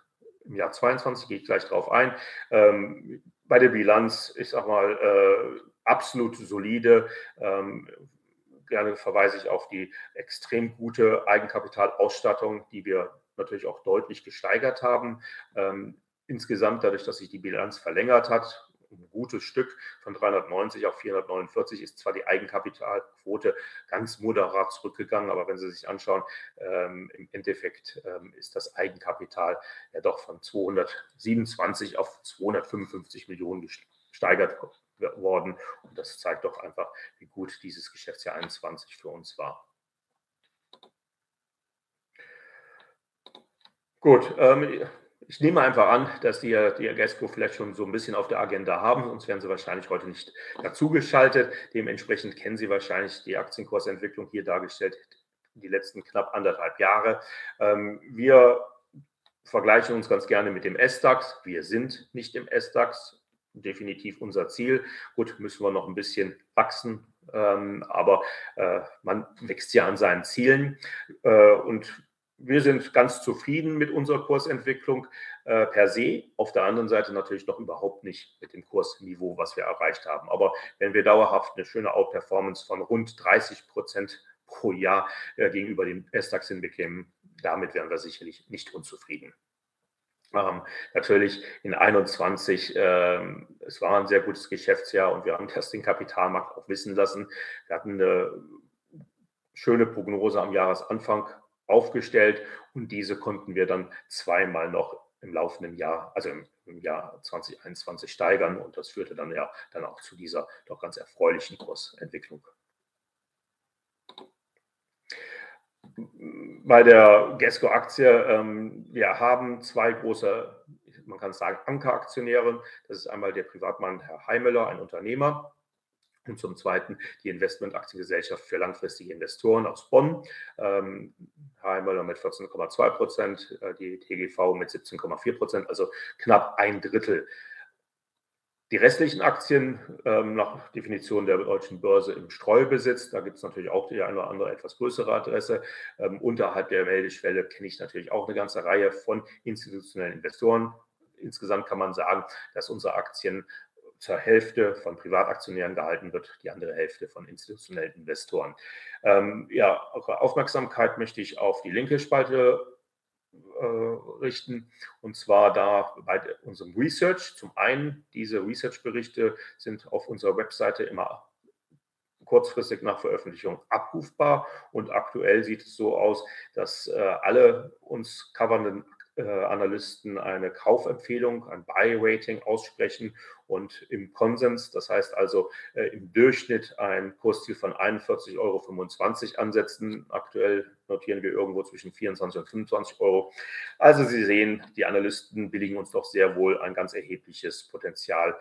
im Jahr 22, gehe ich gleich drauf ein. Ähm, bei der Bilanz, ich sage mal, äh, absolut solide. Ähm, gerne verweise ich auf die extrem gute Eigenkapitalausstattung, die wir natürlich auch deutlich gesteigert haben. Ähm, insgesamt, dadurch, dass sich die Bilanz verlängert hat, ein gutes Stück von 390 auf 449 ist zwar die Eigenkapitalquote ganz moderat zurückgegangen, aber wenn Sie sich anschauen, ähm, im Endeffekt ähm, ist das Eigenkapital ja doch von 227 auf 255 Millionen gesteigert worden. Und das zeigt doch einfach, wie gut dieses Geschäftsjahr 21 für uns war. Gut, ähm, ich nehme einfach an, dass die, die Gesco vielleicht schon so ein bisschen auf der Agenda haben, sonst wären sie wahrscheinlich heute nicht dazugeschaltet. Dementsprechend kennen Sie wahrscheinlich die Aktienkursentwicklung hier dargestellt, die letzten knapp anderthalb Jahre. Ähm, wir vergleichen uns ganz gerne mit dem S-DAX. Wir sind nicht im S-DAX, definitiv unser Ziel. Gut, müssen wir noch ein bisschen wachsen, ähm, aber äh, man wächst ja an seinen Zielen. Äh, und wir sind ganz zufrieden mit unserer Kursentwicklung äh, per se. Auf der anderen Seite natürlich noch überhaupt nicht mit dem Kursniveau, was wir erreicht haben. Aber wenn wir dauerhaft eine schöne Outperformance von rund 30 Prozent pro Jahr äh, gegenüber dem S-DAX hinbekämen, damit wären wir sicherlich nicht unzufrieden. Ähm, natürlich in 21, ähm, es war ein sehr gutes Geschäftsjahr und wir haben das den Kapitalmarkt auch wissen lassen. Wir hatten eine schöne Prognose am Jahresanfang aufgestellt und diese konnten wir dann zweimal noch im laufenden Jahr, also im, Jahr 2021 steigern und das führte dann ja dann auch zu dieser doch ganz erfreulichen Kursentwicklung. Bei der Gesco-Aktie, ähm, wir haben zwei große, man kann sagen, Ankeraktionäre. Das ist einmal der Privatmann Herr Heimeler, ein Unternehmer, und zum Zweiten die Investmentaktiengesellschaft für langfristige Investoren aus Bonn. Ähm, Heimeler mit 14,2 Prozent, äh, die TGV mit 17,4 Prozent, also knapp ein Drittel die restlichen Aktien ähm, nach Definition der deutschen Börse im Streubesitz, da gibt es natürlich auch die eine oder andere etwas größere Adresse. Ähm, unterhalb der Meldeschwelle kenne ich natürlich auch eine ganze Reihe von institutionellen Investoren. Insgesamt kann man sagen, dass unsere Aktien zur Hälfte von Privataktionären gehalten wird, die andere Hälfte von institutionellen Investoren. Ähm, ja, Aufmerksamkeit möchte ich auf die linke Spalte äh, richten. Und zwar da bei unserem Research. Zum einen, diese Research-Berichte sind auf unserer Webseite immer kurzfristig nach Veröffentlichung abrufbar. Und aktuell sieht es so aus, dass äh, alle uns covernden Analysten eine Kaufempfehlung, ein Buy-Rating aussprechen und im Konsens, das heißt also äh, im Durchschnitt ein Kursziel von 41,25 Euro ansetzen. Aktuell notieren wir irgendwo zwischen 24 und 25 Euro. Also Sie sehen, die Analysten billigen uns doch sehr wohl ein ganz erhebliches Potenzial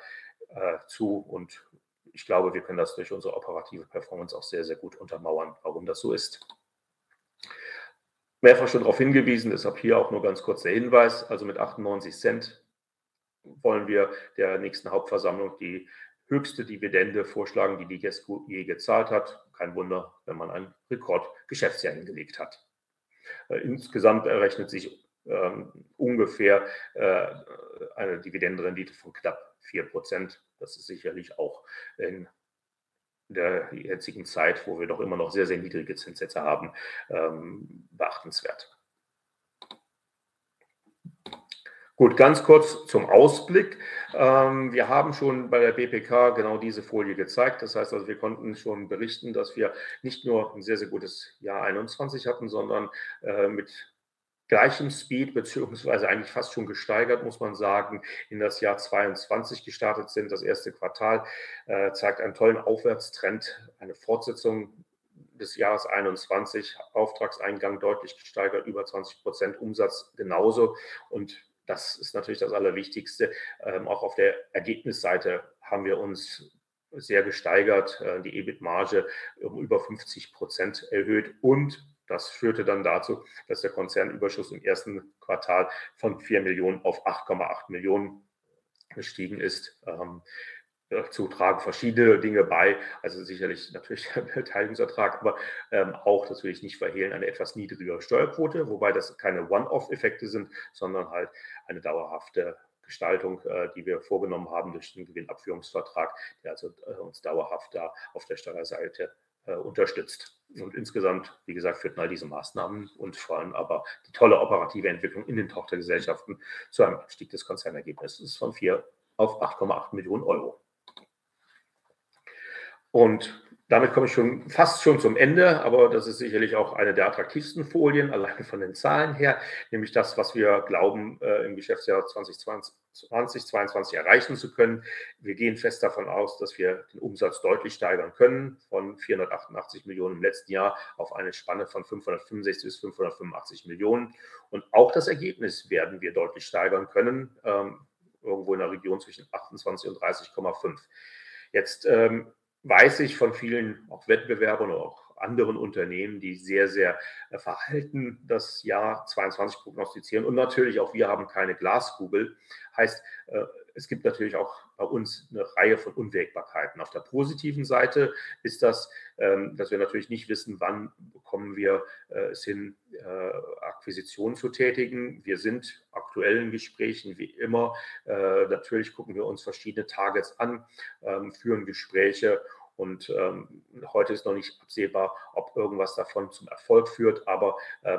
äh, zu und ich glaube, wir können das durch unsere operative Performance auch sehr, sehr gut untermauern, warum das so ist mehrfach schon darauf hingewiesen, deshalb hier auch nur ganz kurz der Hinweis. Also mit 98 Cent wollen wir der nächsten Hauptversammlung die höchste Dividende vorschlagen, die die GESCO je gezahlt hat. Kein Wunder, wenn man ein Rekordgeschäftsjahr hingelegt hat. Äh, insgesamt errechnet sich ähm, ungefähr äh, eine Dividendenrendite von knapp 4 Prozent. Das ist sicherlich auch in der jetzigen Zeit, wo wir doch immer noch sehr, sehr niedrige Zinssätze haben, ähm, beachtenswert. Gut, ganz kurz zum Ausblick. Ähm, wir haben schon bei der BPK genau diese Folie gezeigt. Das heißt also, wir konnten schon berichten, dass wir nicht nur ein sehr, sehr gutes Jahr 21 hatten, sondern äh, mit gleichem Speed, beziehungsweise eigentlich fast schon gesteigert, muss man sagen, in das Jahr 22 gestartet sind. Das erste Quartal äh, zeigt einen tollen Aufwärtstrend, eine Fortsetzung des Jahres 21, Auftragseingang deutlich gesteigert, über 20 Prozent Umsatz genauso. Und das ist natürlich das Allerwichtigste. Ähm, auch auf der Ergebnisseite haben wir uns sehr gesteigert, äh, die EBIT-Marge um über 50 Prozent erhöht und das führte dann dazu, dass der Konzernüberschuss im ersten Quartal von 4 Millionen auf 8,8 Millionen gestiegen ist. Ähm, dazu tragen verschiedene Dinge bei, also sicherlich natürlich der Beteiligungsertrag, aber ähm, auch, das will ich nicht verhehlen, eine etwas niedrigere Steuerquote, wobei das keine One-Off-Effekte sind, sondern halt eine dauerhafte Gestaltung, äh, die wir vorgenommen haben durch den Gewinnabführungsvertrag, der also äh, uns dauerhaft da auf der Steuerseite unterstützt. Und insgesamt, wie gesagt, führten all diese Maßnahmen und vor allem aber die tolle operative Entwicklung in den Tochtergesellschaften zu einem Anstieg des Konzernergebnisses von 4 auf 8,8 Millionen Euro. Und damit komme ich schon fast schon zum Ende, aber das ist sicherlich auch eine der attraktivsten Folien, allein von den Zahlen her, nämlich das, was wir glauben, äh, im Geschäftsjahr 2020, 2022 erreichen zu können. Wir gehen fest davon aus, dass wir den Umsatz deutlich steigern können, von 488 Millionen im letzten Jahr auf eine Spanne von 565 bis 585 Millionen. Und auch das Ergebnis werden wir deutlich steigern können, ähm, irgendwo in der Region zwischen 28 und 30,5. Jetzt ähm, weiß ich von vielen auch Wettbewerbern oder auch anderen Unternehmen, die sehr, sehr äh, verhalten das Jahr 22 prognostizieren. Und natürlich auch wir haben keine Glaskugel. Heißt, äh, es gibt natürlich auch bei uns eine Reihe von Unwägbarkeiten. Auf der positiven Seite ist das, ähm, dass wir natürlich nicht wissen, wann bekommen wir äh, es hin, Akquisitionen zu tätigen. Wir sind aktuell in Gesprächen wie immer. Natürlich gucken wir uns verschiedene Targets an, ähm, führen Gespräche und ähm, heute ist noch nicht absehbar, ob irgendwas davon zum Erfolg führt. Aber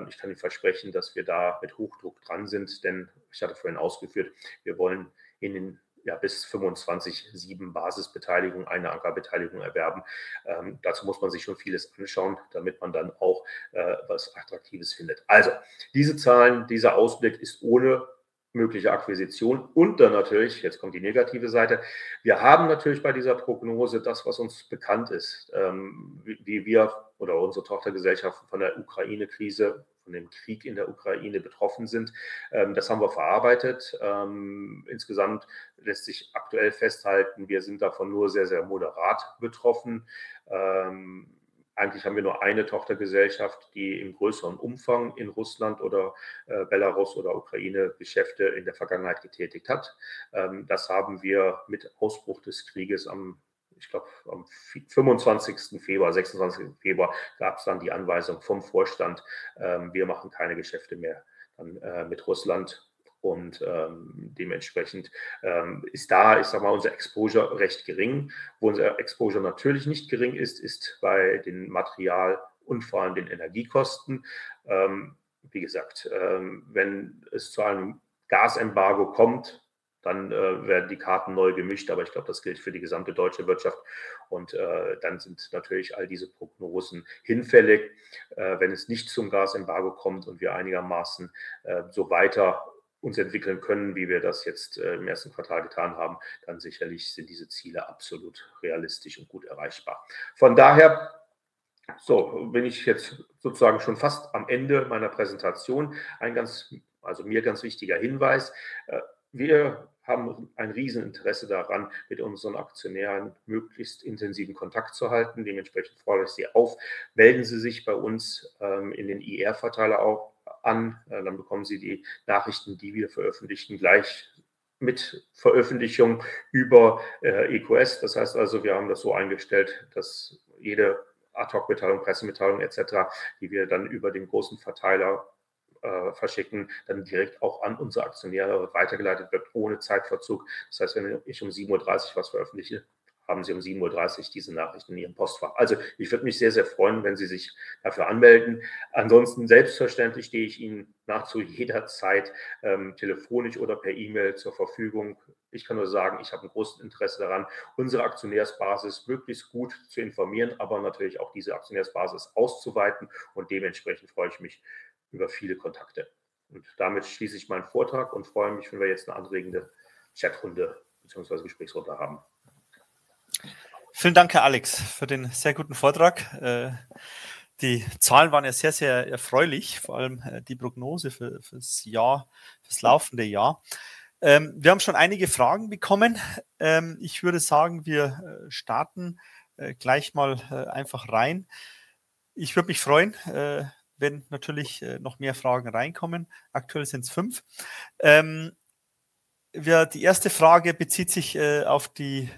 ich kann Ihnen versprechen, dass wir da mit Hochdruck dran sind. Denn ich hatte vorhin ausgeführt, wir wollen in den ja, bis 25 sieben Basisbeteiligung, eine Ankerbeteiligung erwerben. Ähm, dazu muss man sich schon vieles anschauen, damit man dann auch äh, was Attraktives findet. Also, diese Zahlen, dieser Ausblick ist ohne mögliche Akquisition und dann natürlich, jetzt kommt die negative Seite, wir haben natürlich bei dieser Prognose das, was uns bekannt ist, ähm, wie wir oder unsere Tochtergesellschaften von der Ukraine-Krise, dem Krieg in der Ukraine betroffen sind. Ähm, das haben wir verarbeitet. Ähm, insgesamt lässt sich aktuell festhalten, wir sind davon nur sehr, sehr moderat betroffen. Eigentlich haben wir nur eine Tochtergesellschaft, die im größeren Umfang in Russland oder äh, Belarus oder Ukraine Geschäfte in der Vergangenheit getätigt hat. Ähm, das haben wir mit Ausbruch des Krieges am ich glaube, am 25. Februar, 26. Februar gab es dann die Anweisung vom Vorstand, ähm, wir machen keine Geschäfte mehr dann, äh, mit Russland und ähm, dementsprechend ähm, ist da, ich sage mal, unser Exposure recht gering. Wo unser Exposure natürlich nicht gering ist, ist bei den Material- und vor allem den Energiekosten. Ähm, wie gesagt, ähm, wenn es zu einem Gasembargo kommt, dann äh, werden die Karten neu gemischt, aber ich glaube, das gilt für die gesamte deutsche Wirtschaft. Und äh, dann sind natürlich all diese Prognosen hinfällig. Äh, wenn es nicht zum Gasembargo kommt und wir einigermaßen äh, so weiter uns entwickeln können, wie wir das jetzt äh, im ersten Quartal getan haben, dann sicherlich sind diese Ziele absolut realistisch und gut erreichbar. Von daher, so bin ich jetzt sozusagen schon fast am Ende meiner Präsentation. Ein ganz, also mir ganz wichtiger Hinweis. Wir haben ein Rieseninteresse daran, mit unseren Aktionären möglichst intensiven Kontakt zu halten. Dementsprechend fordere ich Sie auf, melden Sie sich bei uns ähm, in den IR-Verteiler auch an. Äh, dann bekommen Sie die Nachrichten, die wir veröffentlichen, gleich mit Veröffentlichung über äh, EQS. Das heißt also, wir haben das so eingestellt, dass jede Ad-Hoc-Mitteilung, Pressemitteilung etc., die wir dann über den großen Verteiler äh, verschicken, dann direkt auch an unsere Aktionäre weitergeleitet wird, ohne Zeitverzug. Das heißt, wenn ich um 7.30 Uhr was veröffentliche, haben Sie um 7.30 Uhr diese Nachrichten in Ihrem Postfach. Also ich würde mich sehr, sehr freuen, wenn Sie sich dafür anmelden. Ansonsten selbstverständlich stehe ich Ihnen nahezu jederzeit ähm, telefonisch oder per E-Mail zur Verfügung. Ich kann nur sagen, ich habe ein großes Interesse daran, unsere Aktionärsbasis möglichst gut zu informieren, aber natürlich auch diese Aktionärsbasis auszuweiten. Und dementsprechend freue ich mich über viele Kontakte. Und damit schließe ich meinen Vortrag und freue mich, wenn wir jetzt eine anregende Chatrunde bzw. Gesprächsrunde haben. Vielen Dank, Herr Alex, für den sehr guten Vortrag. Äh, die Zahlen waren ja sehr, sehr erfreulich, vor allem äh, die Prognose für, das Jahr, fürs laufende Jahr. Ähm, wir haben schon einige Fragen bekommen. Ähm, ich würde sagen, wir äh, starten gleich mal einfach rein. Ich würde mich freuen, wenn natürlich noch mehr Fragen reinkommen. Aktuell sind es fünf. Ähm, wir, die erste Frage bezieht sich auf die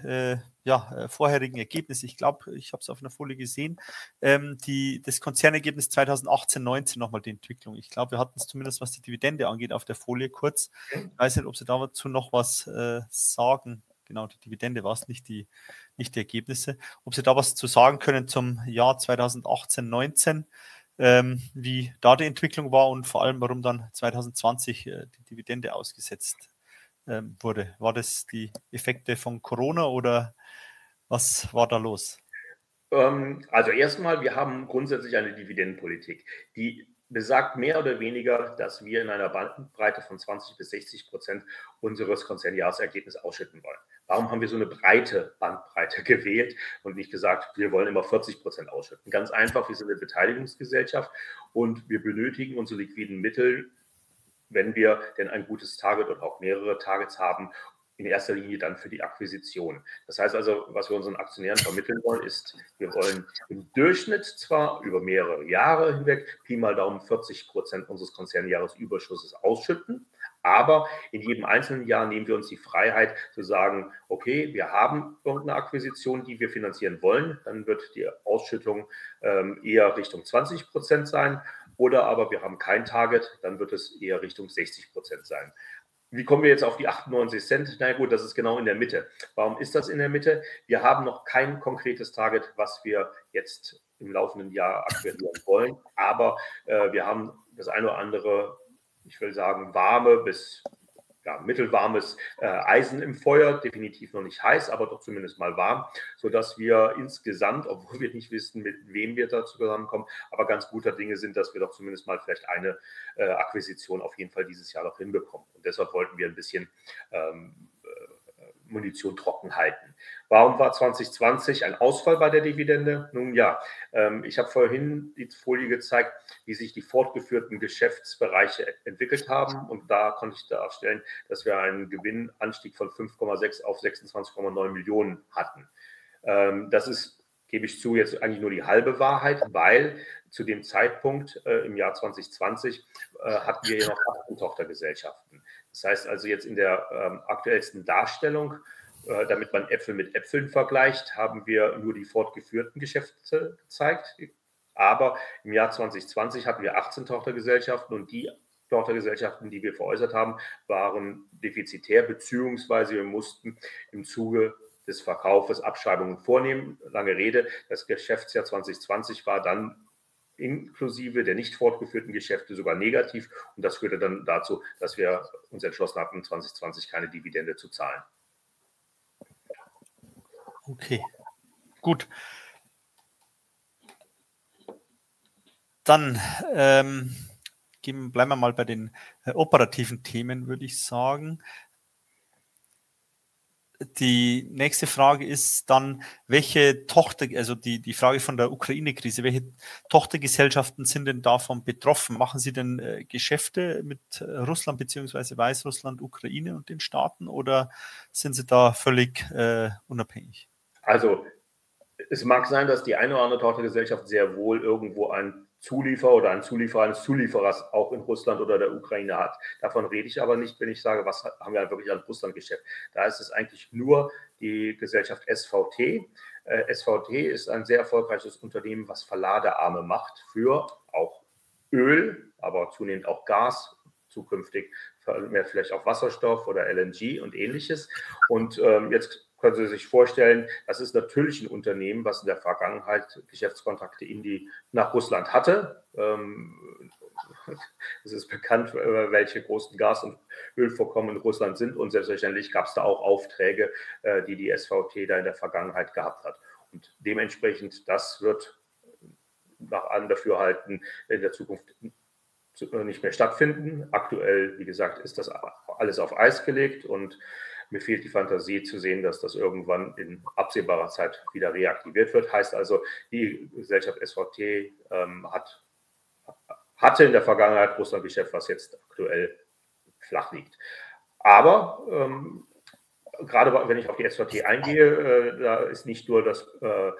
ja, äh, vorherigen Ergebnisse. Ich glaube, ich habe es auf einer Folie gesehen. Ähm, die, das Konzernergebnis 2018, 19 nochmal die Entwicklung. Ich glaube, wir hatten es zumindest, was die Dividende angeht, auf der Folie kurz. Ich weiß nicht, ob Sie dazu noch was äh, sagen. Genau, die Dividende war es, nicht die, nicht die Ergebnisse. Ob Sie da was zu sagen können zum Jahr 2018, 19, ähm, wie da die Entwicklung war und vor allem, warum dann 2020 äh, die Dividende ausgesetzt ähm, wurde. War das die Effekte von Corona oder was war da los? Ähm, also erstmal, wir haben grundsätzlich eine Dividendenpolitik, die besagt mehr oder weniger, dass wir in einer Bandbreite von 20 bis 60 Prozent unseres Konzernjahresergebnisses ausschütten wollen. Warum haben wir so eine breite Bandbreite gewählt und nicht gesagt, wir wollen immer 40 Prozent ausschütten? Ganz einfach, wir sind eine Beteiligungsgesellschaft und wir benötigen unsere liquiden Mittel, wenn wir denn ein gutes Target oder auch mehrere Targets haben, in erster Linie dann für die Akquisition. Das heißt also, was wir unseren Aktionären vermitteln wollen, ist, wir wollen im Durchschnitt zwar über mehrere Jahre hinweg Pi mal Daumen 40 Prozent unseres Konzernjahresüberschusses ausschütten, aber in jedem einzelnen Jahr nehmen wir uns die Freiheit zu sagen, okay, wir haben irgendeine Akquisition, die wir finanzieren wollen, dann wird die Ausschüttung ähm, eher Richtung 20 Prozent sein. Oder aber wir haben kein Target, dann wird es eher Richtung 60 Prozent sein. Wie kommen wir jetzt auf die 98 Cent? Na gut, das ist genau in der Mitte. Warum ist das in der Mitte? Wir haben noch kein konkretes Target, was wir jetzt im laufenden Jahr akquirieren wollen. Aber äh, wir haben das eine oder andere, ich will sagen, warme bis ja, mittelwarmes äh, Eisen im Feuer, definitiv noch nicht heiß, aber doch zumindest mal warm, sodass wir insgesamt, obwohl wir nicht wissen, mit wem wir da zusammenkommen, aber ganz guter Dinge sind, dass wir doch zumindest mal vielleicht eine äh, Akquisition auf jeden Fall dieses Jahr noch hinbekommen. Und deshalb wollten wir ein bisschen ähm, Munition trocken halten. Warum war 2020 ein Ausfall bei der Dividende? Nun ja, ähm, ich habe vorhin die Folie gezeigt, wie sich die fortgeführten Geschäftsbereiche entwickelt haben. Und da konnte ich darstellen, dass wir einen Gewinnanstieg von 5,6 auf 26,9 Millionen hatten. Ähm, das ist gebe ich zu, jetzt eigentlich nur die halbe Wahrheit, weil zu dem Zeitpunkt äh, im Jahr 2020 äh, hatten wir ja noch 18 Tochtergesellschaften. Das heißt also jetzt in der ähm, aktuellsten Darstellung, äh, damit man Äpfel mit Äpfeln vergleicht, haben wir nur die fortgeführten Geschäfte gezeigt. Aber im Jahr 2020 hatten wir 18 Tochtergesellschaften und die Tochtergesellschaften, die wir veräußert haben, waren defizitär, beziehungsweise wir mussten im Zuge des Verkaufes Abschreibungen vornehmen. Lange Rede, das Geschäftsjahr 2020 war dann inklusive der nicht fortgeführten Geschäfte sogar negativ. Und das führte dann dazu, dass wir uns entschlossen hatten, 2020 keine Dividende zu zahlen. Okay, gut. Dann ähm, bleiben wir mal bei den äh, operativen Themen, würde ich sagen die nächste Frage ist dann, welche Tochter, also die, die Frage von der Ukraine-Krise, welche Tochtergesellschaften sind denn davon betroffen? Machen Sie denn äh, Geschäfte mit äh, Russland beziehungsweise Weißrussland, Ukraine und den Staaten oder sind Sie da völlig äh, unabhängig? Also es mag sein, dass die eine oder andere Tochtergesellschaft sehr wohl irgendwo ein Zulieferer oder ein Zulieferer eines Zulieferers auch in Russland oder der Ukraine hat. Davon rede ich aber nicht, wenn ich sage, was haben wir wirklich an Russland-Geschäft. Da ist es eigentlich nur die Gesellschaft SVT. Äh, SVT ist ein sehr erfolgreiches Unternehmen, was Verladearme macht für auch Öl, aber zunehmend auch Gas, zukünftig mehr vielleicht auch Wasserstoff oder LNG und ähnliches. Und ähm, jetzt können Sie sich vorstellen, das ist natürlich ein Unternehmen, was in der Vergangenheit Geschäftskontakte in die, nach Russland hatte. Ähm, es ist bekannt, äh, welche großen Gas- und Ölvorkommen in Russland sind. Und selbstverständlich gab es da auch Aufträge, äh, die die SVT da in der Vergangenheit gehabt hat. Und dementsprechend, das wird nach allem Dafürhalten in der Zukunft nicht mehr stattfinden. Aktuell, wie gesagt, ist das alles auf Eis gelegt und mir fehlt die Fantasie zu sehen, dass das irgendwann in absehbarer Zeit wieder reaktiviert wird. Heißt also, die Gesellschaft SVT ähm, hat, hatte in der Vergangenheit Russland-Geschäft, was jetzt aktuell flach liegt. Aber ähm, gerade wenn ich auf die SVT eingehe, äh, da ist nicht nur das äh,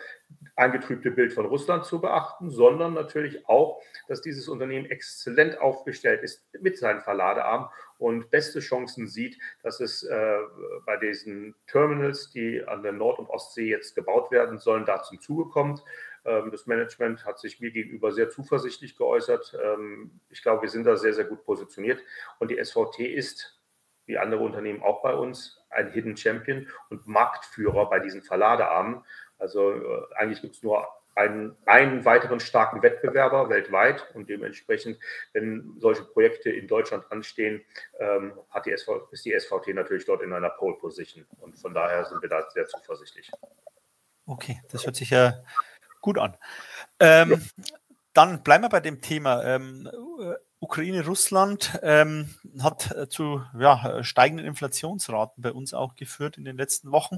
angetrübte Bild von Russland zu beachten, sondern natürlich auch, dass dieses Unternehmen exzellent aufgestellt ist mit seinen Verladearmen und beste Chancen sieht, dass es äh, bei diesen Terminals, die an der Nord- und Ostsee jetzt gebaut werden sollen, da zum Zuge kommt. Ähm, das Management hat sich mir gegenüber sehr zuversichtlich geäußert. Ähm, ich glaube, wir sind da sehr, sehr gut positioniert und die SVT ist wie andere Unternehmen auch bei uns, ein Hidden Champion und Marktführer bei diesen Verladearmen. Also äh, eigentlich gibt es nur einen, einen weiteren starken Wettbewerber weltweit und dementsprechend, wenn solche Projekte in Deutschland anstehen, ähm, hat die SV, ist die SVT natürlich dort in einer Pole Position und von daher sind wir da sehr zuversichtlich. Okay, das hört sich ja gut an. Ähm, ja. Dann bleiben wir bei dem Thema. Ähm, Ukraine, Russland ähm, hat äh, zu ja, steigenden Inflationsraten bei uns auch geführt in den letzten Wochen.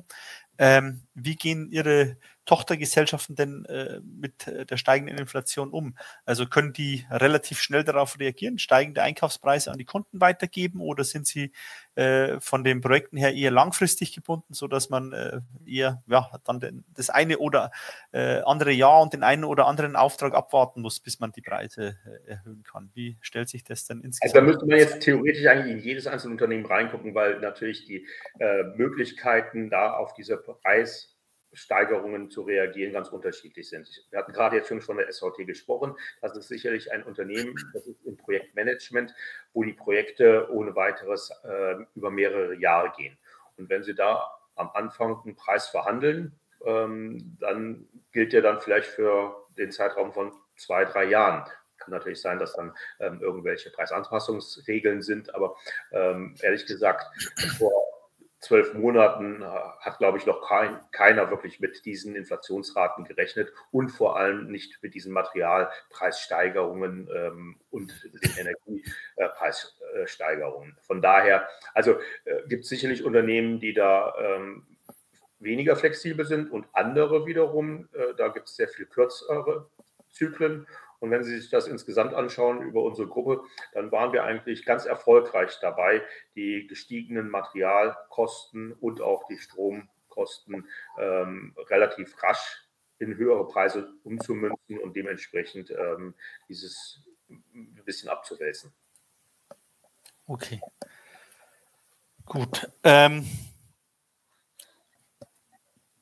Ähm, wie gehen Ihre Tochtergesellschaften denn äh, mit äh, der steigenden Inflation um? Also können die relativ schnell darauf reagieren, steigende Einkaufspreise an die Kunden weitergeben oder sind sie äh, von den Projekten her eher langfristig gebunden, sodass man äh, eher ja, dann den, das eine oder äh, andere Jahr und den einen oder anderen Auftrag abwarten muss, bis man die Preise äh, erhöhen kann? Wie stellt sich das denn insgesamt? Also da müsste man jetzt theoretisch eigentlich in jedes einzelne Unternehmen reingucken, weil natürlich die Möglichkeiten da auf diese Preis Steigerungen zu reagieren ganz unterschiedlich sind. Wir hatten gerade jetzt schon von der SVT gesprochen. Das ist sicherlich ein Unternehmen, das ist im Projektmanagement, wo die Projekte ohne weiteres äh, über mehrere Jahre gehen. Und wenn Sie da am Anfang einen Preis verhandeln, ähm, dann gilt der dann vielleicht für den Zeitraum von zwei, drei Jahren. Kann natürlich sein, dass dann ähm, irgendwelche Preisanpassungsregeln sind, aber ähm, ehrlich gesagt, vor zwölf Monaten äh, hat, glaube ich, noch kein, keiner wirklich mit diesen Inflationsraten gerechnet und vor allem nicht mit diesen Materialpreissteigerungen ähm, und den Energiepreissteigerungen. Von daher, also äh, gibt es sicherlich Unternehmen, die da ähm, weniger flexibel sind und andere wiederum, äh, da gibt es sehr viel kürzere Zyklen und wenn Sie sich das insgesamt anschauen über unsere Gruppe, dann waren wir eigentlich ganz erfolgreich dabei, die gestiegenen Materialkosten und auch die Stromkosten ähm, relativ rasch in höhere Preise umzumünzen und dementsprechend ähm, dieses ein bisschen abzuwälzen. Okay. Gut. Ähm,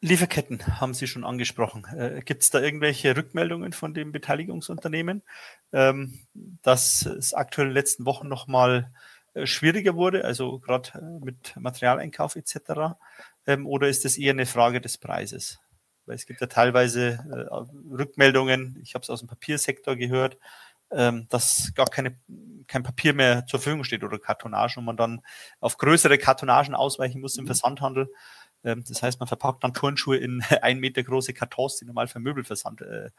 Lieferketten haben Sie schon angesprochen. Äh, Gibt es da irgendwelche Rückmeldungen von dem Beteiligungsunternehmen, ähm, dass es aktuell in den letzten Wochen nochmal äh, schwieriger wurde, also gerade äh, mit Materialeinkauf etc.? Ähm, oder ist das eher eine Frage des Preises? Weil es gibt ja teilweise äh, Rückmeldungen, ich habe es aus dem Papiersektor gehört, ähm, dass gar keine, kein Papier mehr zur Verfügung steht oder Kartonage und man dann auf größere Kartonagen ausweichen muss im mhm. Versandhandel. Ähm, das heißt, man verpackt dann Turnschuhe in ein Meter große Kartons, die normal für Möbelversand äh,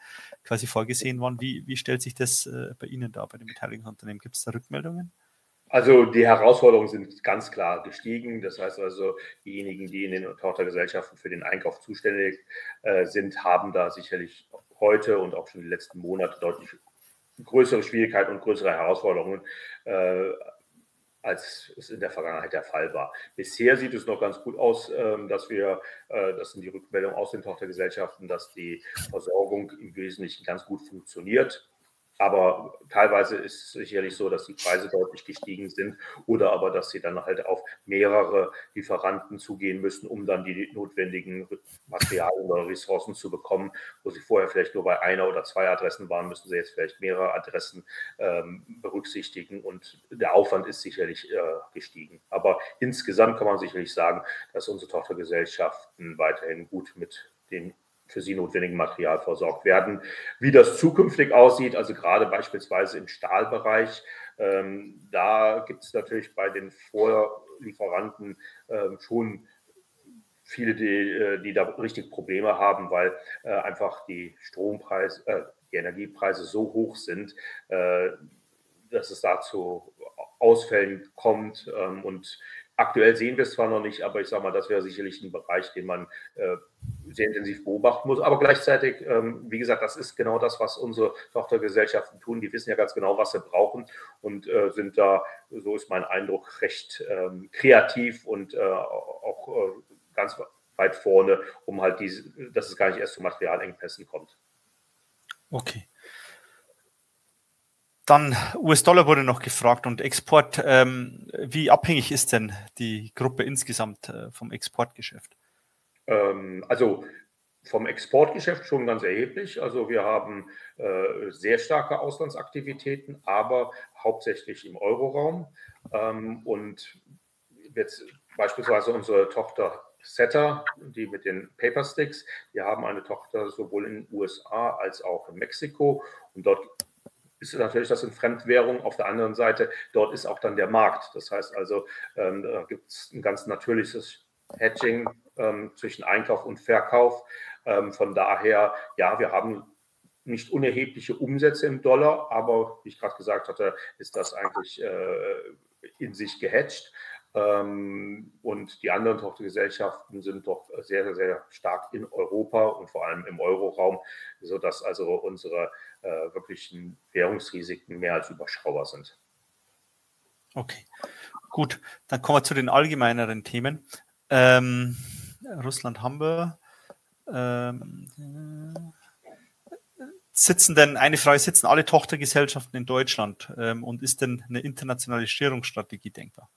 quasi vorgesehen waren. Wie, wie stellt sich das äh, bei Ihnen da, bei den Beteiligungsunternehmen? Gibt es da Rückmeldungen? Also die Herausforderungen sind ganz klar gestiegen. Das heißt also, diejenigen, die in den Tochtergesellschaften für den Einkauf zuständig äh, sind, haben da sicherlich heute und auch schon die letzten Monate deutlich größere Schwierigkeiten und größere Herausforderungen. Als es in der Vergangenheit der Fall war. Bisher sieht es noch ganz gut aus, ähm, dass wir, äh, das sind die Rückmeldungen aus den Tochtergesellschaften, dass die Versorgung im Wesentlichen ganz gut funktioniert. Aber teilweise ist es sicherlich so, dass die Preise deutlich gestiegen sind oder aber, dass sie dann halt auf mehrere Lieferanten zugehen müssen, um dann die notwendigen Materialien oder Ressourcen zu bekommen. Wo sie vorher vielleicht nur bei einer oder zwei Adressen waren, müssen sie jetzt vielleicht mehrere Adressen ähm, berücksichtigen und der Aufwand ist sicherlich äh, gestiegen. Aber insgesamt kann man sicherlich sagen, dass unsere Tochtergesellschaften weiterhin gut mit den für sie notwendigen Material versorgt werden. Wie das zukünftig aussieht, also gerade beispielsweise im Stahlbereich, ähm, da gibt es natürlich bei den Vorlieferanten ähm, schon viele, die, äh, die, da richtig Probleme haben, weil äh, einfach die Strompreise, äh, die Energiepreise so hoch sind, äh, dass es da zu Ausfällen kommt ähm, und Aktuell sehen wir es zwar noch nicht, aber ich sage mal, das wäre sicherlich ein Bereich, den man äh, sehr intensiv beobachten muss. Aber gleichzeitig, ähm, wie gesagt, das ist genau das, was unsere Tochtergesellschaften tun. Die wissen ja ganz genau, was sie brauchen und äh, sind da, so ist mein Eindruck, recht ähm, kreativ und äh, auch äh, ganz weit vorne, um halt diese, dass es gar nicht erst zu Materialengpässen kommt. Okay. Dann US-Dollar wurde noch gefragt und Export. Ähm, wie abhängig ist denn die Gruppe insgesamt äh, vom Exportgeschäft? Ähm, also vom Exportgeschäft schon ganz erheblich. Also wir haben äh, sehr starke Auslandsaktivitäten, aber hauptsächlich im Euroraum. Ähm, und jetzt beispielsweise unsere Tochter Setter, die mit den Papersticks. Wir haben eine Tochter sowohl in den USA als auch in Mexiko. Und dort ist natürlich das in Fremdwährung. Auf der anderen Seite, dort ist auch dann der Markt. Das heißt also, ähm, da gibt es ein ganz natürliches Hedging ähm, zwischen Einkauf und Verkauf. Ähm, von daher, ja, wir haben nicht unerhebliche Umsätze im Dollar, aber wie ich gerade gesagt hatte, ist das eigentlich äh, in sich gehatcht. Ähm, und die anderen Tochtergesellschaften sind doch sehr, sehr stark in Europa und vor allem im Euroraum, sodass also unsere äh, wirklichen Währungsrisiken mehr als überschaubar sind. Okay, gut. Dann kommen wir zu den allgemeineren Themen. Ähm, Russland haben wir. Ähm, sitzen denn, eine Frage, sitzen alle Tochtergesellschaften in Deutschland ähm, und ist denn eine Internationalisierungsstrategie denkbar?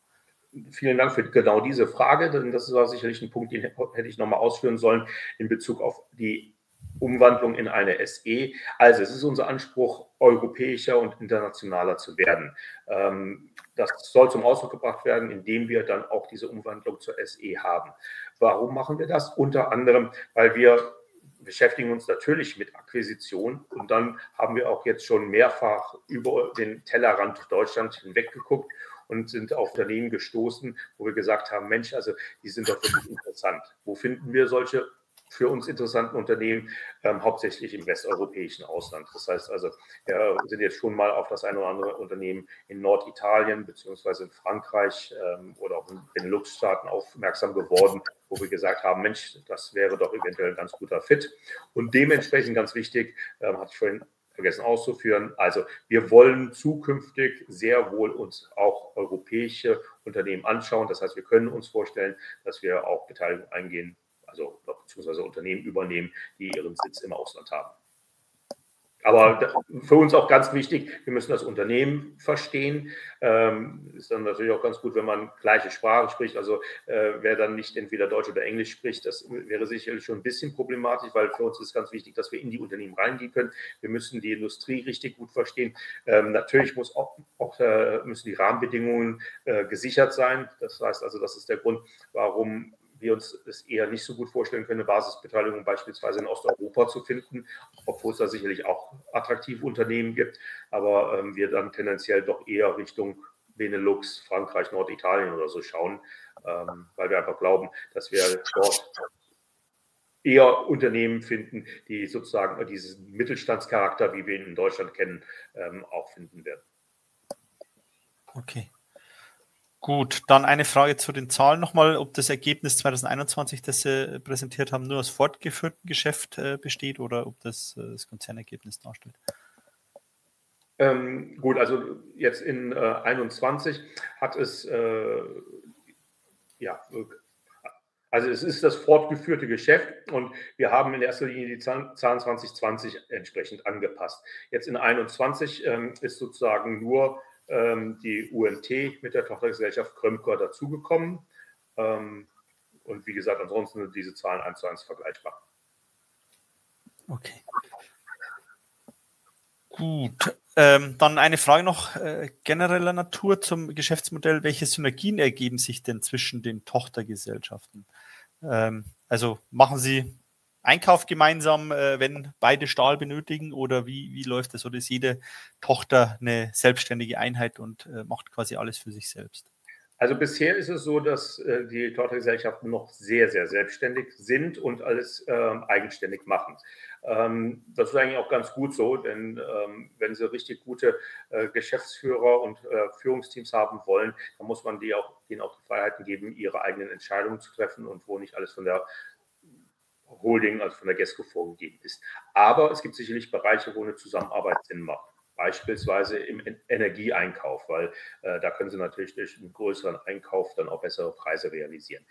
Vielen Dank für genau diese Frage, denn das war sicherlich ein Punkt, den hätte ich nochmal ausführen sollen in Bezug auf die Umwandlung in eine SE. Also es ist unser Anspruch, europäischer und internationaler zu werden. Ähm, das soll zum Ausdruck gebracht werden, indem wir dann auch diese Umwandlung zur SE haben. Warum machen wir das? Unter anderem, weil wir beschäftigen uns natürlich mit Akquisition und dann haben wir auch jetzt schon mehrfach über den Tellerrand Deutschland hinweg geguckt und sind auf Unternehmen gestoßen, wo wir gesagt haben, Mensch, also die sind doch wirklich interessant. Wo finden wir solche für uns interessanten Unternehmen, ähm, hauptsächlich im westeuropäischen Ausland. Das heißt also, wir sind jetzt schon mal auf das eine oder andere Unternehmen in Norditalien beziehungsweise in Frankreich ähm, oder auch in den Benelux-Staaten aufmerksam geworden, wo wir gesagt haben, Mensch, das wäre doch eventuell ein ganz guter Fit. Und dementsprechend ganz wichtig, ähm, hatte ich vorhin vergessen auszuführen. Also wir wollen zukünftig sehr wohl uns auch europäische Unternehmen anschauen. Das heißt, wir können uns vorstellen, dass wir auch Beteiligung eingehen, also beziehungsweise Unternehmen übernehmen, die ihren Sitz im Ausland haben. Aber für uns auch ganz wichtig, wir müssen das Unternehmen verstehen. Ähm, ist dann natürlich auch ganz gut, wenn man gleiche Sprache spricht. Also äh, wer dann nicht entweder Deutsch oder Englisch spricht, das wäre sicherlich schon ein bisschen problematisch, weil für uns ist ganz wichtig, dass wir in die Unternehmen reingehen können. Wir müssen die Industrie richtig gut verstehen. Ähm, natürlich muss auch, auch äh, müssen die Rahmenbedingungen äh, gesichert sein. Das heißt also, das ist der Grund, warum wir uns es eher nicht so gut vorstellen können, eine Basisbeteiligung beispielsweise in Osteuropa zu finden, obwohl es da sicherlich auch attraktive Unternehmen gibt, aber ähm, wir dann tendenziell doch eher Richtung Benelux, Frankreich, Norditalien oder so schauen, ähm, weil wir einfach glauben, dass wir dort eher Unternehmen finden, die sozusagen diesen Mittelstandscharakter, wie wir ihn in Deutschland kennen, ähm, auch finden werden. Okay. Gut, dann eine Frage zu den Zahlen nochmal, ob das Ergebnis 2021, das Sie präsentiert haben, nur aus fortgeführtem Geschäft äh, besteht oder ob das äh, das Konzernergebnis darstellt. Ähm, gut, also jetzt in äh, 21 hat es äh, ja also es ist das fortgeführte Geschäft und wir haben in erster Linie die Zahlen 2020 entsprechend angepasst. Jetzt in 21 ähm, ist sozusagen nur ähm, die UMT mit der Tochtergesellschaft Krömker dazugekommen. Ähm, und wie gesagt, ansonsten sind diese Zahlen eins zu eins vergleichbar. Okay. Gut. Ähm, dann eine Frage noch äh, genereller Natur zum Geschäftsmodell. Welche Synergien ergeben sich denn zwischen den Tochtergesellschaften? Ähm, also machen Sie Einkauf gemeinsam, äh, wenn beide Stahl benötigen oder wie, wie läuft das? Oder ist jede Tochter eine selbstständige Einheit und äh, macht quasi alles für sich selbst? Also bisher ist es so, dass äh, die Tochtergesellschaften noch sehr, sehr selbstständig sind und alles ähm, eigenständig machen. Ähm, das ist eigentlich auch ganz gut so, denn ähm, wenn sie richtig gute äh, Geschäftsführer und äh, Führungsteams haben wollen, dann muss man die auch, denen auch die Freiheiten geben, ihre eigenen Entscheidungen zu treffen und wo nicht alles von der Holding, also von der GESCO vorgegeben ist. Aber es gibt sicherlich Bereiche, wo eine Zusammenarbeit Sinn macht. Beispielsweise im Energieeinkauf, weil äh, da können Sie natürlich durch einen größeren Einkauf dann auch bessere Preise realisieren.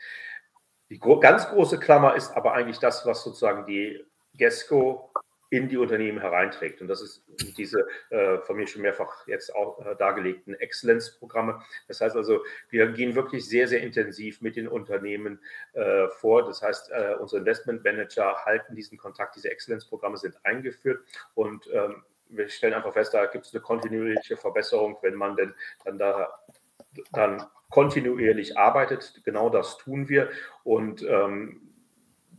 Die gro ganz große Klammer ist aber eigentlich das, was sozusagen die GESCO in die Unternehmen hereinträgt. Und das ist diese äh, von mir schon mehrfach jetzt auch äh, dargelegten Exzellenzprogramme. Das heißt also, wir gehen wirklich sehr, sehr intensiv mit den Unternehmen äh, vor. Das heißt, äh, unsere Investmentmanager halten diesen Kontakt. Diese Exzellenzprogramme sind eingeführt und ähm, wir stellen einfach fest, da gibt es eine kontinuierliche Verbesserung, wenn man denn dann da dann kontinuierlich arbeitet. Genau das tun wir. Und ähm,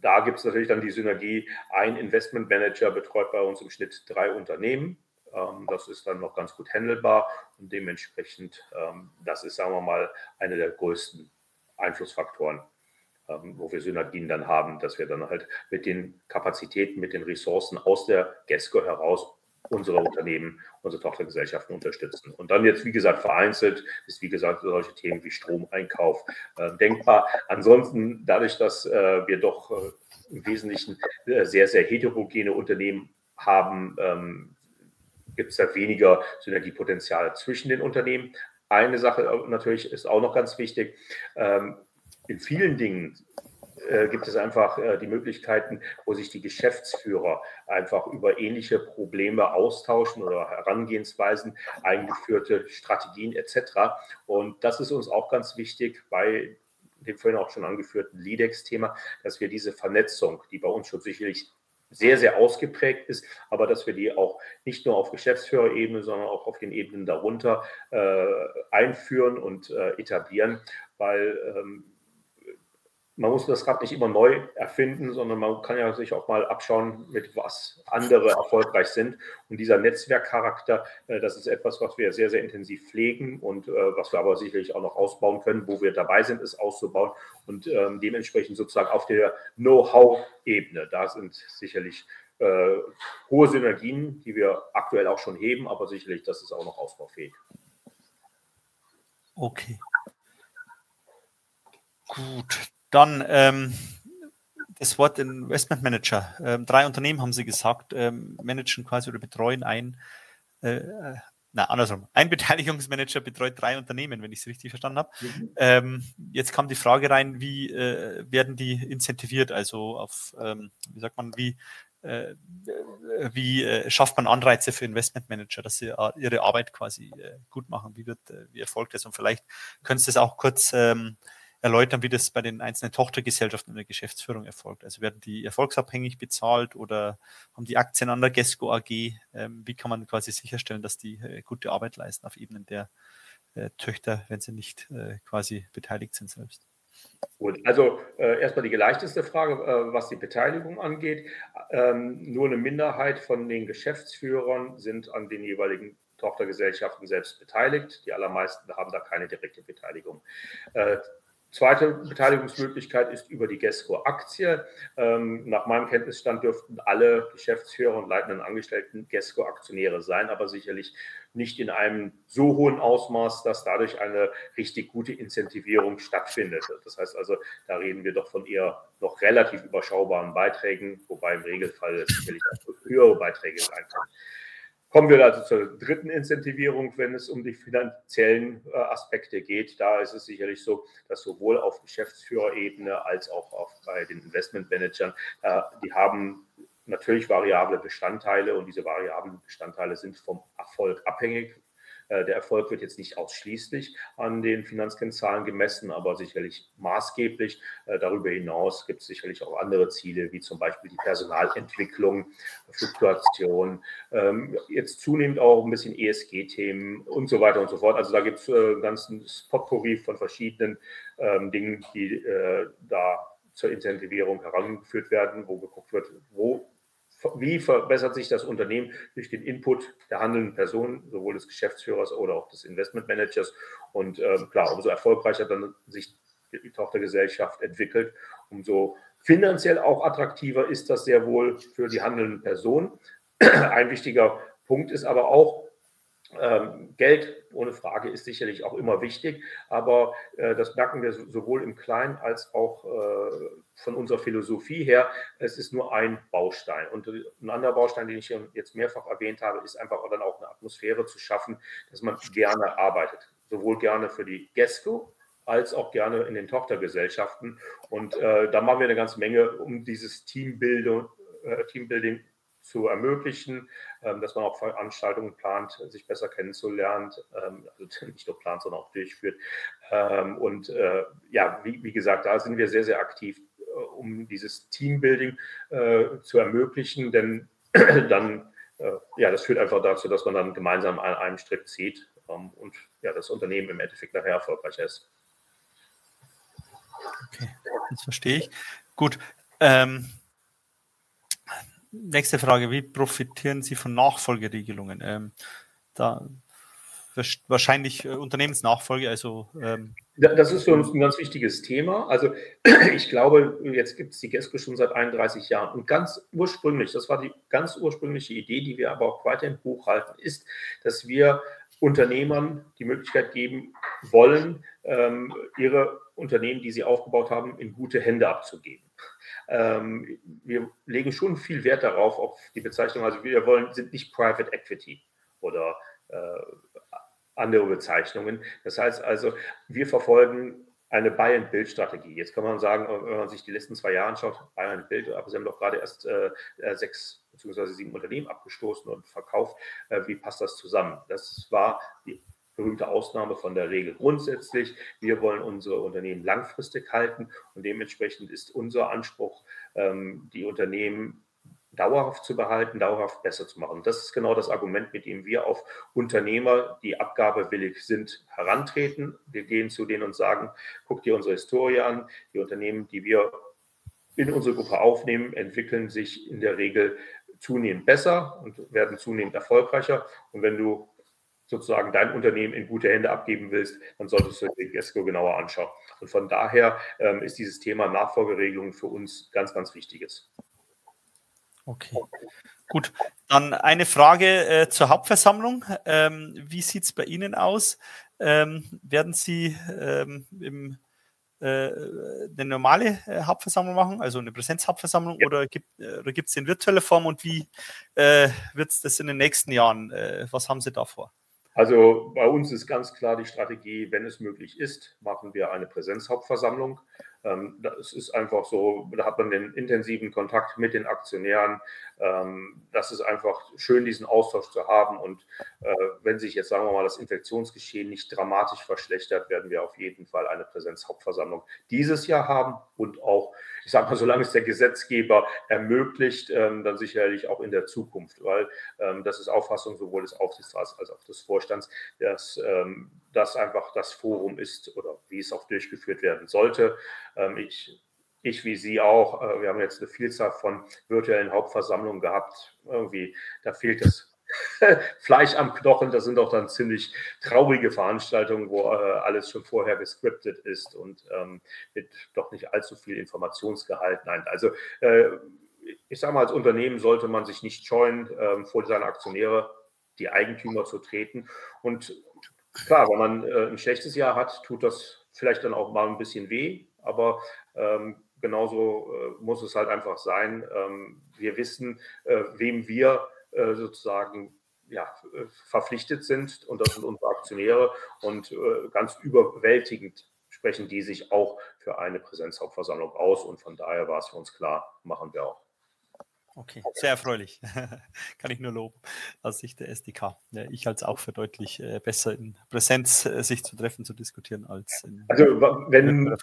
da gibt es natürlich dann die Synergie, ein Investmentmanager betreut bei uns im Schnitt drei Unternehmen. Ähm, das ist dann noch ganz gut handelbar und dementsprechend, ähm, das ist, sagen wir mal, einer der größten Einflussfaktoren. ähm, wo wir Synergien dann haben, dass wir dann halt mit den Kapazitäten, mit den Ressourcen aus der GESCO heraus unsere Unternehmen, unsere Tochtergesellschaften unterstützen. Und dann jetzt, wie gesagt, vereinzelt ist, wie gesagt, solche Themen wie Stromeinkauf äh, denkbar. Ansonsten, dadurch, dass äh, wir doch äh, im Wesentlichen äh, sehr, sehr heterogene Unternehmen haben, ähm, gibt es da weniger Synergiepotenzial zwischen den Unternehmen. Eine Sache natürlich ist auch noch ganz wichtig. Ähm, in vielen Dingen äh, gibt es einfach äh, die Möglichkeiten, wo sich die Geschäftsführer einfach über ähnliche Probleme austauschen oder Herangehensweisen, eingeführte Strategien etc. Und das ist uns auch ganz wichtig bei dem vorhin auch schon angeführten LIDEX-Thema, dass wir diese Vernetzung, die bei uns schon sicherlich sehr, sehr ausgeprägt ist, aber dass wir die auch nicht nur auf Geschäftsführerebene, sondern auch auf den Ebenen darunter äh, einführen und äh, etablieren, weil ähm, man muss das Rad nicht immer neu erfinden, sondern man kann ja sich auch mal abschauen, mit was andere erfolgreich sind. Und dieser Netzwerkcharakter, äh, das ist etwas, was wir sehr, sehr intensiv pflegen und äh, was wir aber sicherlich auch noch ausbauen können, wo wir dabei sind, es auszubauen und ähm, dementsprechend sozusagen auf der Know-how-Ebene. Da sind sicherlich äh, hohe Synergien, die wir aktuell auch schon heben, aber sicherlich, das ist auch noch ausbaufähig. Okay. Gut, dann ähm, das Wort Investment Manager. Ähm, drei Unternehmen haben Sie gesagt, ähm, managen quasi oder betreuen ein, äh, äh na andersrum, ein Beteiligungsmanager betreut drei Unternehmen, wenn ich es richtig verstanden habe. Mhm. Ähm, jetzt kam die Frage rein, wie äh, werden die incentiviert? Also auf, ähm, wie sagt man, wie äh, wie äh, schafft man Anreize für Investmentmanager, dass sie äh, ihre Arbeit quasi äh, gut machen? Wie wird, äh, wie erfolgt das? Und vielleicht können Sie das auch kurz ähm, erläutern, wie das bei den einzelnen Tochtergesellschaften in der Geschäftsführung erfolgt. Also werden die erfolgsabhängig bezahlt oder haben die Aktien an der GESCO AG? Ähm, wie kann man quasi sicherstellen, dass die äh, gute Arbeit leisten auf Ebenen der äh, Töchter, wenn sie nicht äh, quasi beteiligt sind selbst? Gut, also äh, erstmal die leichteste Frage, äh, was die Beteiligung angeht. Ähm, nur eine Minderheit von den Geschäftsführern sind an den jeweiligen Tochtergesellschaften selbst beteiligt. Die allermeisten haben da keine direkte Beteiligung. Äh, Zweite Beteiligungsmöglichkeit ist über die GESCO-Aktie. Ähm, nach meinem Kenntnisstand dürften alle Geschäftsführer und leitenden Angestellten GESCO-Aktionäre sein, aber sicherlich nicht in einem so hohen Ausmaß, dass dadurch eine richtig gute Incentivierung stattfindet. Das heißt also, da reden wir doch von eher noch relativ überschaubaren Beiträgen, wobei im Regelfall sicherlich auch höhere Beiträge sein kann. Kommen wir also zur dritten Incentivierung, wenn es um die finanziellen äh, Aspekte geht. Da ist es sicherlich so, dass sowohl auf Geschäftsführerebene als auch bei den Investmentmanagern, äh, die haben natürlich variable Bestandteile und diese variablen Bestandteile sind vom Erfolg abhängig. Äh, der Erfolg wird jetzt nicht ausschließlich an den Finanzkennzahlen gemessen, aber sicherlich maßgeblich. Äh, darüber hinaus gibt es sicherlich auch andere Ziele, wie zum Beispiel die Personalentwicklung, Fluktuation, ähm, jetzt zunehmend auch ein bisschen ESG-Themen und so weiter und so fort. Also da gibt es äh, einen ganzen Potpourri von verschiedenen ähm, Dingen, die da zur Incentivierung herangeführt werden, wo geguckt wird, wo wie verbessert sich das Unternehmen durch den Input der handelnden Personen, sowohl des Geschäftsführers oder auch des Investmentmanagers. Und ähm, klar, umso erfolgreicher dann sich die Tochtergesellschaft entwickelt, umso finanziell auch attraktiver ist das sehr wohl für die handelnden Personen. Ein wichtiger Punkt ist aber auch, ähm, Geld ohne Frage ist sicherlich auch immer wichtig, aber äh, das merken wir sowohl im Kleinen als auch äh, von unserer Philosophie her. Es ist nur ein Baustein. Und ein anderer Baustein, den ich jetzt mehrfach erwähnt habe, ist einfach dann auch eine Atmosphäre zu schaffen, dass man gerne arbeitet. Sowohl gerne für die GESCO als auch gerne in den Tochtergesellschaften. Und äh, da machen wir eine ganze Menge, um dieses Teambuilding, äh, Teambuilding zu ermöglichen, ähm, dass man auch Veranstaltungen plant, sich besser kennenzulernen, ähm, also nicht nur plant, sondern auch durchführt. Ähm, und äh, ja, wie, wie gesagt, da sind wir sehr, sehr aktiv, äh, um dieses Teambuilding äh, zu ermöglichen, denn dann, ja, das führt einfach dazu, dass man dann gemeinsam an einem Strick zieht und ja, das Unternehmen im Endeffekt nachher erfolgreich ist. Okay, das verstehe ich. Gut. Ähm, nächste Frage, wie profitieren Sie von Nachfolgeregelungen? Ähm, da wahrscheinlich äh, Unternehmensnachfolge, also ähm, Das ist für uns ein ganz wichtiges Thema. Also ich glaube, jetzt gibt es die GESCO schon seit 31 Jahren. Und ganz ursprünglich, das war die ganz ursprüngliche Idee, die wir aber auch weiterhin hochhalten, ist, dass wir Unternehmern die Möglichkeit geben wollen, ähm, ihre Unternehmen, die sie aufgebaut haben, in gute Hände abzugeben. Ähm, wir legen schon viel Wert darauf, auf die Bezeichnung. Also wir wollen, sind nicht Private Equity oder äh, andere Bezeichnungen. Das heißt also, wir verfolgen eine Buy-and-Build-Strategie. Jetzt kann man sagen, wenn man sich die letzten zwei Jahre anschaut, Buy-and-Build, aber Sie haben doch gerade erst äh, sechs bzw. sieben Unternehmen abgestoßen und verkauft. Äh, wie passt das zusammen? Das war die berühmte Ausnahme von der Regel. Grundsätzlich, wir wollen unsere Unternehmen langfristig halten und dementsprechend ist unser Anspruch, ähm, die Unternehmen dauerhaft zu behalten, dauerhaft besser zu machen. Das ist genau das Argument, mit dem wir auf Unternehmer, die abgabewillig sind, herantreten. Wir gehen zu denen und sagen, guck dir unsere Historie an. Die Unternehmen, die wir in unsere Gruppe aufnehmen, entwickeln sich in der Regel zunehmend besser und werden zunehmend erfolgreicher. Und wenn du sozusagen dein Unternehmen in gute Hände abgeben willst, dann solltest du den GESCO genauer anschauen. Und von daher ähm, ist dieses Thema Nachfolgeregelung für uns ganz, ganz wichtiges. Okay. Gut, dann eine Frage äh, zur Hauptversammlung. Ähm, wie sieht es bei Ihnen aus? Ähm, werden Sie ähm, im, äh, eine normale äh, Hauptversammlung machen, also eine Präsenzhauptversammlung, ja. oder gibt es äh, in virtueller Form und wie äh, wird es das in den nächsten Jahren? Äh, was haben Sie da vor? Also bei uns ist ganz klar die Strategie, wenn es möglich ist, machen wir eine Präsenzhauptversammlung. Ähm, das ist einfach so, da hat man den intensiven Kontakt mit den Aktionären. Ähm, das ist einfach schön, diesen Austausch zu haben. Und äh, wenn sich jetzt, sagen wir mal, das Infektionsgeschehen nicht dramatisch verschlechtert, werden wir auf jeden Fall eine Präsenzhauptversammlung dieses Jahr haben und auch, ich sage mal, solange es der Gesetzgeber ermöglicht, ähm, dann sicherlich auch in der Zukunft, weil das ist Auffassung sowohl des Aufsichtsrats als auch des Vorstands, dass das einfach das Forum ist oder wie es auch durchgeführt werden sollte. Ähm, ich, ich wie Sie auch, äh, wir haben jetzt eine Vielzahl von virtuellen Hauptversammlungen gehabt. Irgendwie, da fehlt das Fleisch am Knochen. Das sind doch dann ziemlich traurige Veranstaltungen, wo äh, alles schon vorher gescriptet ist und ähm, mit doch nicht allzu viel Informationsgehalt. Nein, also äh, ich sage mal, als Unternehmen sollte man sich nicht scheuen, ähm, vor seine Aktionäre, die Eigentümer zu treten. Und klar, wenn man äh, ein schlechtes Jahr hat, tut das vielleicht dann auch mal ein bisschen weh, aber ähm, genauso äh, muss es halt einfach sein. Ähm, wir wissen, äh, wem wir äh, sozusagen ja, äh, verpflichtet sind und das sind unsere Aktionäre und äh, ganz überwältigend sprechen die sich auch für eine Präsenzhauptversammlung aus und von daher war es für uns klar, machen wir auch. Okay, sehr erfreulich. Kann ich nur loben aus Sicht der SDK. Ja, ich halte es auch für deutlich äh, besser in Präsenz äh, sich zu treffen, zu diskutieren als in. Also, wenn.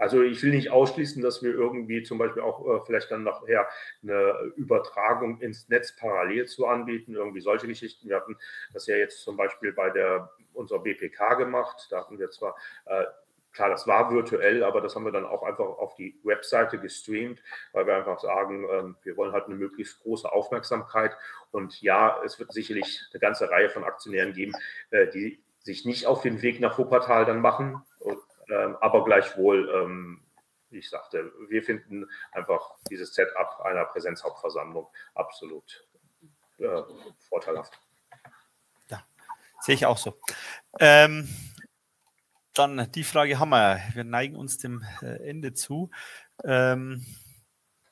Also ich will nicht ausschließen, dass wir irgendwie zum Beispiel auch äh, vielleicht dann nachher eine Übertragung ins Netz parallel zu anbieten, irgendwie solche Geschichten. Wir hatten das ja jetzt zum Beispiel bei der unserer BPK gemacht. Da hatten wir zwar äh, Klar, das war virtuell, aber das haben wir dann auch einfach auf die Webseite gestreamt, weil wir einfach sagen, ähm, wir wollen halt eine möglichst große Aufmerksamkeit. Und ja, es wird sicherlich eine ganze Reihe von Aktionären geben, äh, die sich nicht auf den Weg nach Wuppertal dann machen, aber gleichwohl, ähm, wie ich sagte, wir finden einfach dieses Setup einer Präsenzhauptversammlung absolut äh, vorteilhaft. Ja, sehe ich auch so. Ähm, dann die Frage haben wir. Wir neigen uns dem äh, Ende zu. Ähm,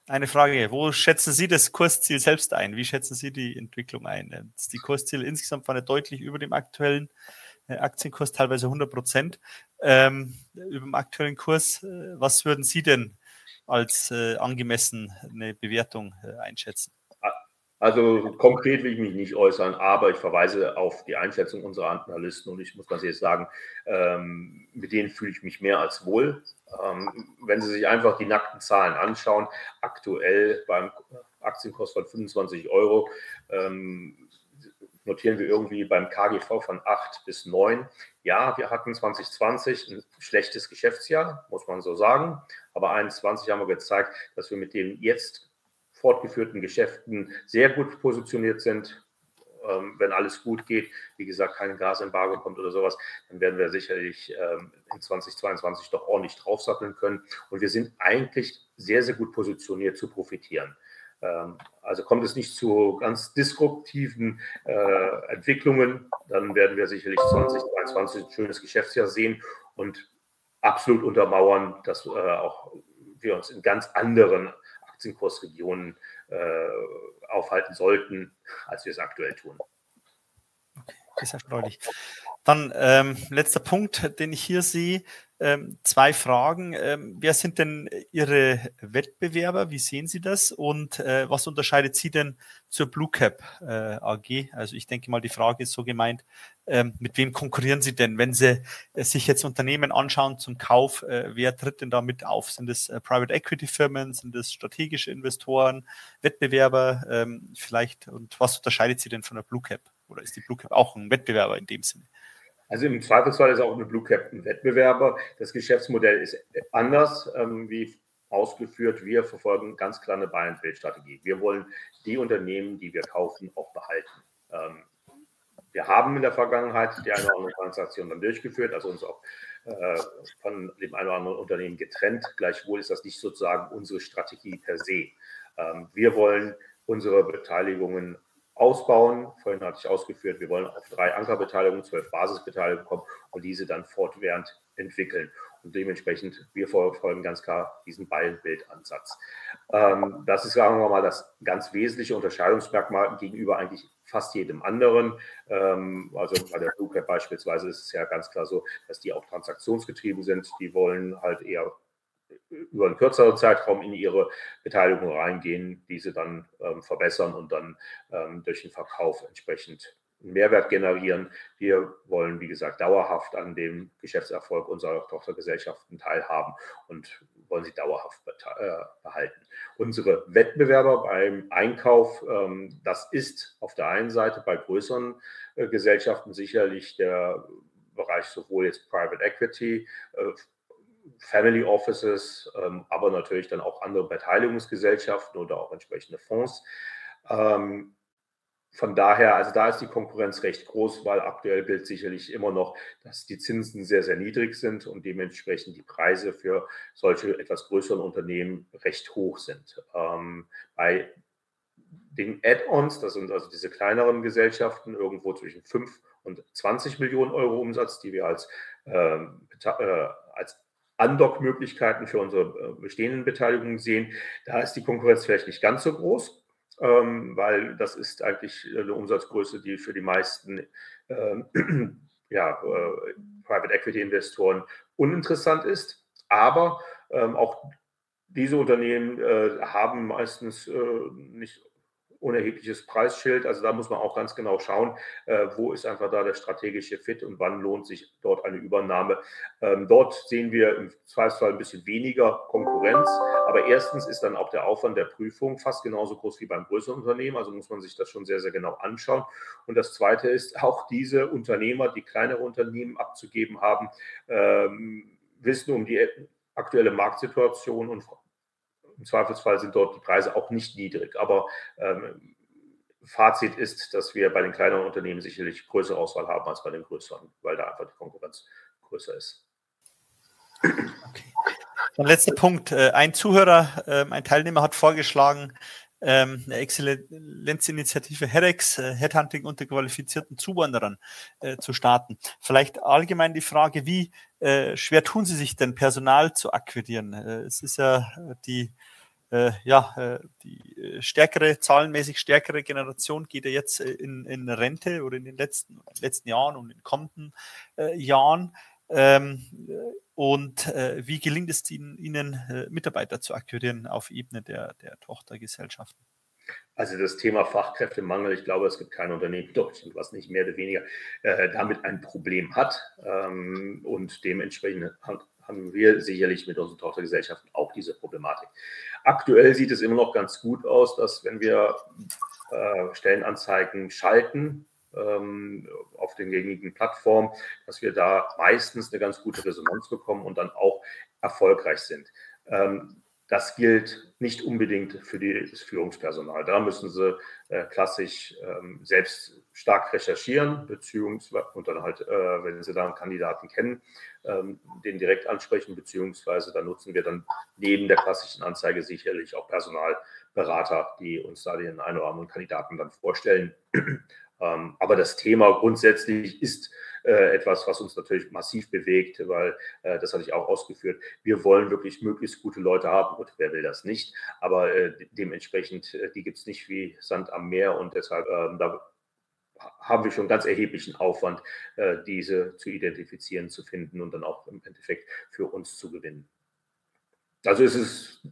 eine Frage, wo schätzen Sie das Kursziel selbst ein? Wie schätzen Sie die Entwicklung ein? Die Kursziele insgesamt waren ja deutlich über dem aktuellen äh, Aktienkurs, teilweise 100 Prozent ähm, über dem aktuellen Kurs. Äh, was würden Sie denn als äh, angemessene Bewertung äh, einschätzen? Also konkret will ich mich nicht äußern, aber ich verweise auf die Einschätzung unserer Analysten und ich muss ganz ehrlich sagen, ähm, mit denen fühle ich mich mehr als wohl. Ähm, wenn Sie sich einfach die nackten Zahlen anschauen, aktuell beim Aktienkurs von 25 Euro ähm, notieren wir irgendwie beim KGV von 8 bis 9. Ja, wir hatten 2020 ein schlechtes Geschäftsjahr, muss man so sagen, aber 2021 haben wir gezeigt, dass wir mit dem jetzt fortgeführten Geschäften sehr gut positioniert sind. ähm, wenn alles gut geht, wie gesagt, kein Gasembargo kommt oder sowas, dann werden wir sicherlich ähm, in 2022 doch ordentlich draufsatteln können. Und wir sind eigentlich sehr, sehr gut positioniert zu profitieren. Ähm, also kommt es nicht zu ganz disruptiven äh, Entwicklungen, dann werden wir sicherlich 2022 ein schönes Geschäftsjahr sehen und absolut untermauern, dass äh, auch wir uns in ganz anderen Aktienkursregionen äh, aufhalten sollten, als wir es aktuell tun. Okay, das ist erfreulich. Dann ähm, letzter Punkt, den ich hier sehe, ähm, zwei Fragen. Ähm, wer sind denn Ihre Wettbewerber? Wie sehen Sie das? Und äh, was unterscheidet Sie denn zur Blue Cap äh, AG? Also ich denke mal, die Frage ist so gemeint, ähm, mit wem konkurrieren Sie denn? Wenn Sie äh, sich jetzt Unternehmen anschauen zum Kauf, äh, wer tritt denn da mit auf? Sind es äh, Private Equity Firmen? Sind es strategische Investoren, Wettbewerber ähm, vielleicht? Und was unterscheidet Sie denn von der Blue Cap? Oder ist die Blue Cap auch ein Wettbewerber in dem Sinne? Also im Zweifelsfall ist auch eine Blue Cap ein Wettbewerber. Das Geschäftsmodell ist anders, ähm, wie ausgeführt. Wir verfolgen ganz klar eine Buy-and-Build-Strategie. Wir wollen die Unternehmen, die wir kaufen, auch behalten. Ähm, wir haben in der Vergangenheit die eine oder andere Transaktion dann durchgeführt, also uns auch äh, von dem einen oder anderen Unternehmen getrennt. Gleichwohl ist das nicht sozusagen unsere Strategie per se. Ähm, wir wollen unsere Beteiligungen ausbauen. Vorhin hatte ich ausgeführt, wir wollen auf drei Ankerbeteiligungen, zwölf Basisbeteiligungen kommen und diese dann fortwährend entwickeln. Und dementsprechend, wir verfolgen ganz klar diesen Buy-and-Build-Ansatz. Ähm, das ist, sagen wir mal, das ganz wesentliche Unterscheidungsmerkmal gegenüber eigentlich fast jedem anderen. Ähm, also bei der Blue Cap beispielsweise ist es ja ganz klar so, dass die auch transaktionsgetrieben sind. Die wollen halt eher über einen kürzeren Zeitraum in ihre Beteiligung reingehen, diese dann ähm, verbessern und dann ähm, durch den Verkauf entsprechend Mehrwert generieren. Wir wollen, wie gesagt, dauerhaft an dem Geschäftserfolg unserer Tochtergesellschaften teilhaben und wollen sie dauerhaft äh, behalten. Unsere Wettbewerber beim Einkauf, ähm, das ist auf der einen Seite bei größeren äh, Gesellschaften sicherlich der Bereich sowohl jetzt Private Equity, äh, Family Offices, ähm, aber natürlich dann auch andere Beteiligungsgesellschaften oder auch entsprechende Fonds. Ähm, von daher, also da ist die Konkurrenz recht groß, weil aktuell gilt sicherlich immer noch, dass die Zinsen sehr, sehr niedrig sind und dementsprechend die Preise für solche etwas größeren Unternehmen recht hoch sind. Ähm, bei den Add-ons, das sind also diese kleineren Gesellschaften, irgendwo zwischen 5 und 20 Millionen Euro Umsatz, die wir als, äh, äh, als Undock-Möglichkeiten für unsere äh, bestehenden Beteiligungen sehen. Da ist die Konkurrenz vielleicht nicht ganz so groß, ähm, weil das ist eigentlich eine Umsatzgröße, die für die meisten ähm, ja, äh, Private Equity Investoren uninteressant ist. Aber ähm, auch diese Unternehmen äh, haben meistens nicht unerhebliches Preisschild. Also da muss man auch ganz genau schauen, äh, wo ist einfach da der strategische Fit und wann lohnt sich dort eine Übernahme. Ähm, dort sehen wir im Zweifelsfall ein bisschen weniger Konkurrenz, aber erstens ist dann auch der Aufwand der Prüfung fast genauso groß wie beim größeren Unternehmen, also muss man sich das schon sehr, sehr genau anschauen. Und das Zweite ist, auch diese Unternehmer, die kleinere Unternehmen abzugeben haben, ähm, wissen um die aktuelle Marktsituation und im Zweifelsfall sind dort die Preise auch nicht niedrig. Aber ähm, Fazit ist, dass wir bei den kleineren Unternehmen sicherlich größere Auswahl haben als bei den größeren, weil da einfach die Konkurrenz größer ist. Okay. Dann letzter Punkt. Äh, ein Zuhörer, ähm, ein Teilnehmer hat vorgeschlagen, ähm, eine Exzellenzinitiative HEREX, äh, Headhunting unter qualifizierten Zuwanderern, äh, zu starten. Vielleicht allgemein die Frage, wie schwer tun Sie sich denn, Personal zu akquirieren? es ist ja die äh, ja, äh, die äh, stärkere, zahlenmäßig stärkere Generation geht ja jetzt äh, in, in Rente oder in den letzten, letzten Jahren und in den kommenden äh, Jahren. Ähm, und äh, wie gelingt es Ihnen, Ihnen Mitarbeiter zu akquirieren auf Ebene der, der Tochtergesellschaften? Also das Thema Fachkräftemangel, ich glaube, es gibt kein Unternehmen in Deutschland, was nicht mehr oder weniger äh, damit ein Problem hat. Ähm, und dementsprechend haben wir sicherlich mit unseren Tochtergesellschaften auch diese Problematik. Aktuell sieht es immer noch ganz gut aus, dass wenn wir äh, Stellenanzeigen schalten ähm, auf den gängigen Plattformen, dass wir da meistens eine ganz gute Resonanz bekommen und dann auch erfolgreich sind. Ähm, das gilt nicht unbedingt für das Führungspersonal. Da müssen sie äh, klassisch ähm, selbst stark recherchieren, beziehungsweise und dann halt, äh, wenn sie da einen Kandidaten kennen, ähm, den direkt ansprechen, beziehungsweise da nutzen wir dann neben der klassischen Anzeige sicherlich auch Personalberater, die uns da den einen oder anderen Kandidaten dann vorstellen. ähm, aber das Thema grundsätzlich ist äh, etwas, was uns natürlich massiv bewegt, weil äh, das hatte ich auch ausgeführt. Wir wollen wirklich möglichst gute Leute haben und wer will das nicht? Aber äh, dementsprechend, äh, die gibt es nicht wie Sand am Meer und deshalb ähm, da haben wir schon ganz erheblichen Aufwand, äh, diese zu identifizieren, zu finden und dann auch im Endeffekt für uns zu gewinnen. Also es ist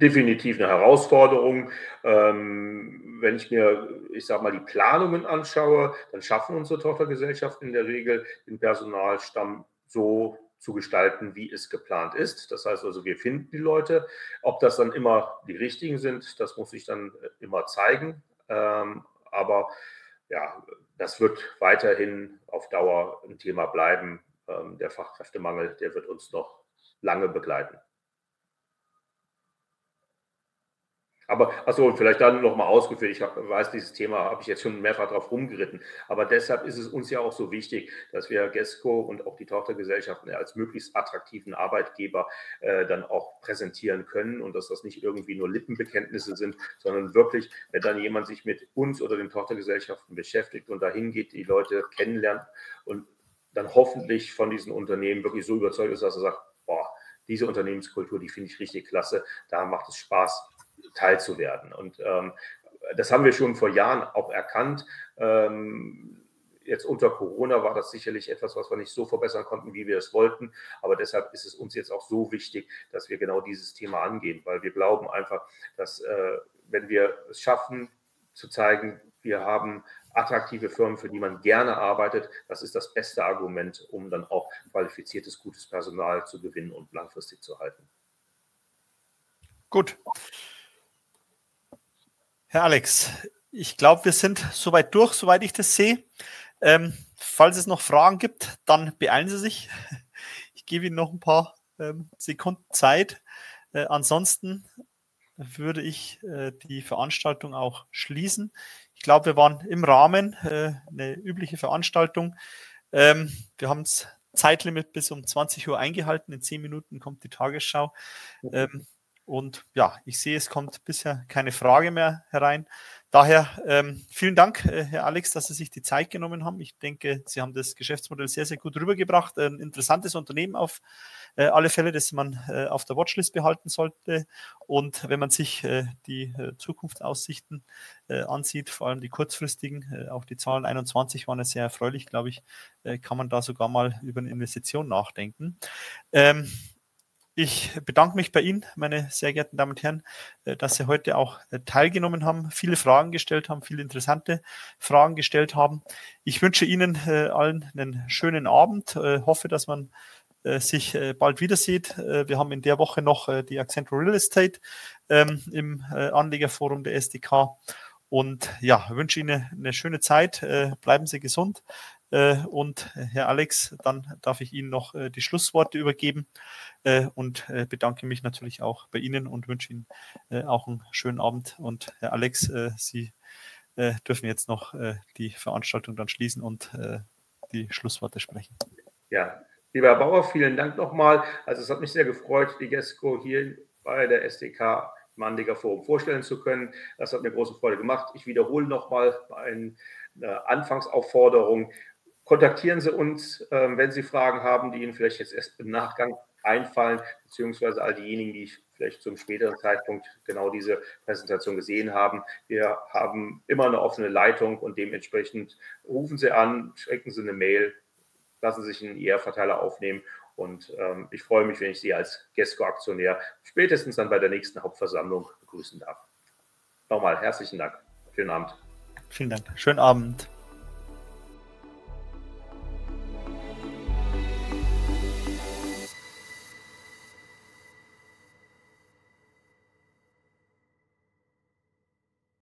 definitiv eine Herausforderung. Ähm, wenn ich mir, ich sage mal, die Planungen anschaue, dann schaffen unsere Tochtergesellschaften in der Regel den Personalstamm so zu gestalten, wie es geplant ist. Das heißt also, wir finden die Leute. Ob das dann immer die richtigen sind, das muss sich dann immer zeigen. Ähm, aber ja, das wird weiterhin auf Dauer ein Thema bleiben. Ähm, der Fachkräftemangel, der wird uns noch lange begleiten. Aber achso, vielleicht dann nochmal ausgeführt. Ich hab, weiß, dieses Thema habe ich jetzt schon mehrfach drauf rumgeritten. Aber deshalb ist es uns ja auch so wichtig, dass wir GESCO und auch die Tochtergesellschaften als möglichst attraktiven Arbeitgeber äh, dann auch präsentieren können und dass das nicht irgendwie nur Lippenbekenntnisse sind, sondern wirklich, wenn dann jemand sich mit uns oder den Tochtergesellschaften beschäftigt und dahin geht, die Leute kennenlernt und dann hoffentlich von diesen Unternehmen wirklich so überzeugt ist, dass er sagt, boah, diese Unternehmenskultur, die finde ich richtig klasse, da macht es Spaß teilzuwerden. Und ähm, das haben wir schon vor Jahren auch erkannt. Ähm, jetzt unter Corona war das sicherlich etwas, was wir nicht so verbessern konnten, wie wir es wollten. Aber deshalb ist es uns jetzt auch so wichtig, dass wir genau dieses Thema angehen, weil wir glauben einfach, dass äh, wenn wir es schaffen, zu zeigen, wir haben attraktive Firmen, für die man gerne arbeitet, das ist das beste Argument, um dann auch qualifiziertes, gutes Personal zu gewinnen und langfristig zu halten. Gut. Herr Alex, ich glaube, wir sind soweit durch, soweit ich das sehe. Ähm, falls es noch Fragen gibt, dann beeilen Sie sich. Ich gebe Ihnen noch ein paar ähm, Sekunden Zeit. Äh, ansonsten würde ich äh, die Veranstaltung auch schließen. Ich glaube, wir waren im Rahmen, äh, eine übliche Veranstaltung. Ähm, wir haben das Zeitlimit bis um 20 Uhr eingehalten. In 10 Minuten kommt die Tagesschau. Ähm, und ja, ich sehe, es kommt bisher keine Frage mehr herein. Daher ähm, vielen Dank, äh, Herr Alex, dass Sie sich die Zeit genommen haben. Ich denke, Sie haben das Geschäftsmodell sehr, sehr gut rübergebracht. Ein interessantes Unternehmen auf äh, alle Fälle, das man äh, auf der Watchlist behalten sollte. Und wenn man sich äh, die äh, Zukunftsaussichten äh, ansieht, vor allem die kurzfristigen, auch die Zahlen 21 waren ja sehr erfreulich, glaube ich, kann man da sogar mal über eine Investition nachdenken. Ähm, ich bedanke mich bei Ihnen, meine sehr geehrten Damen und Herren, äh, dass Sie heute auch äh, teilgenommen haben, viele Fragen gestellt haben, viele interessante Fragen gestellt haben. Ich wünsche Ihnen äh, allen einen schönen Abend, hoffe, dass man sich bald wieder sieht. Wir haben in der Woche noch die Accenture Real Estate ähm, im Anlegerforum der SDK. Und ja, wünsche Ihnen eine schöne Zeit. Bleiben Sie gesund. Äh, und äh, Herr Alex, dann darf ich Ihnen noch äh, die Schlussworte übergeben und bedanke mich natürlich auch bei Ihnen und wünsche Ihnen auch einen schönen Abend. Und Herr Alex, Sie dürfen jetzt noch die Veranstaltung dann schließen und die Schlussworte sprechen. Ja, lieber Herr Bauer, vielen Dank nochmal. Also es hat mich sehr gefreut, die GESCO hier bei der SDK im Anleger Forum vorstellen zu können. Das hat mir große Freude gemacht. Ich wiederhole nochmal eine Anfangsaufforderung. Kontaktieren Sie uns, ähm, wenn Sie Fragen haben, die Ihnen vielleicht jetzt erst im Nachgang einfallen, beziehungsweise all diejenigen, die vielleicht zum späteren Zeitpunkt genau diese Präsentation gesehen haben. Wir haben immer eine offene Leitung und dementsprechend rufen Sie an, schicken Sie eine Mail, lassen Sie sich einen IR-Verteiler aufnehmen und ähm, ich freue mich, wenn ich Sie als GESCO-Aktionär spätestens dann bei der nächsten Hauptversammlung begrüßen darf. Nochmal herzlichen Dank. Schönen Abend. Vielen Dank. Schönen Abend.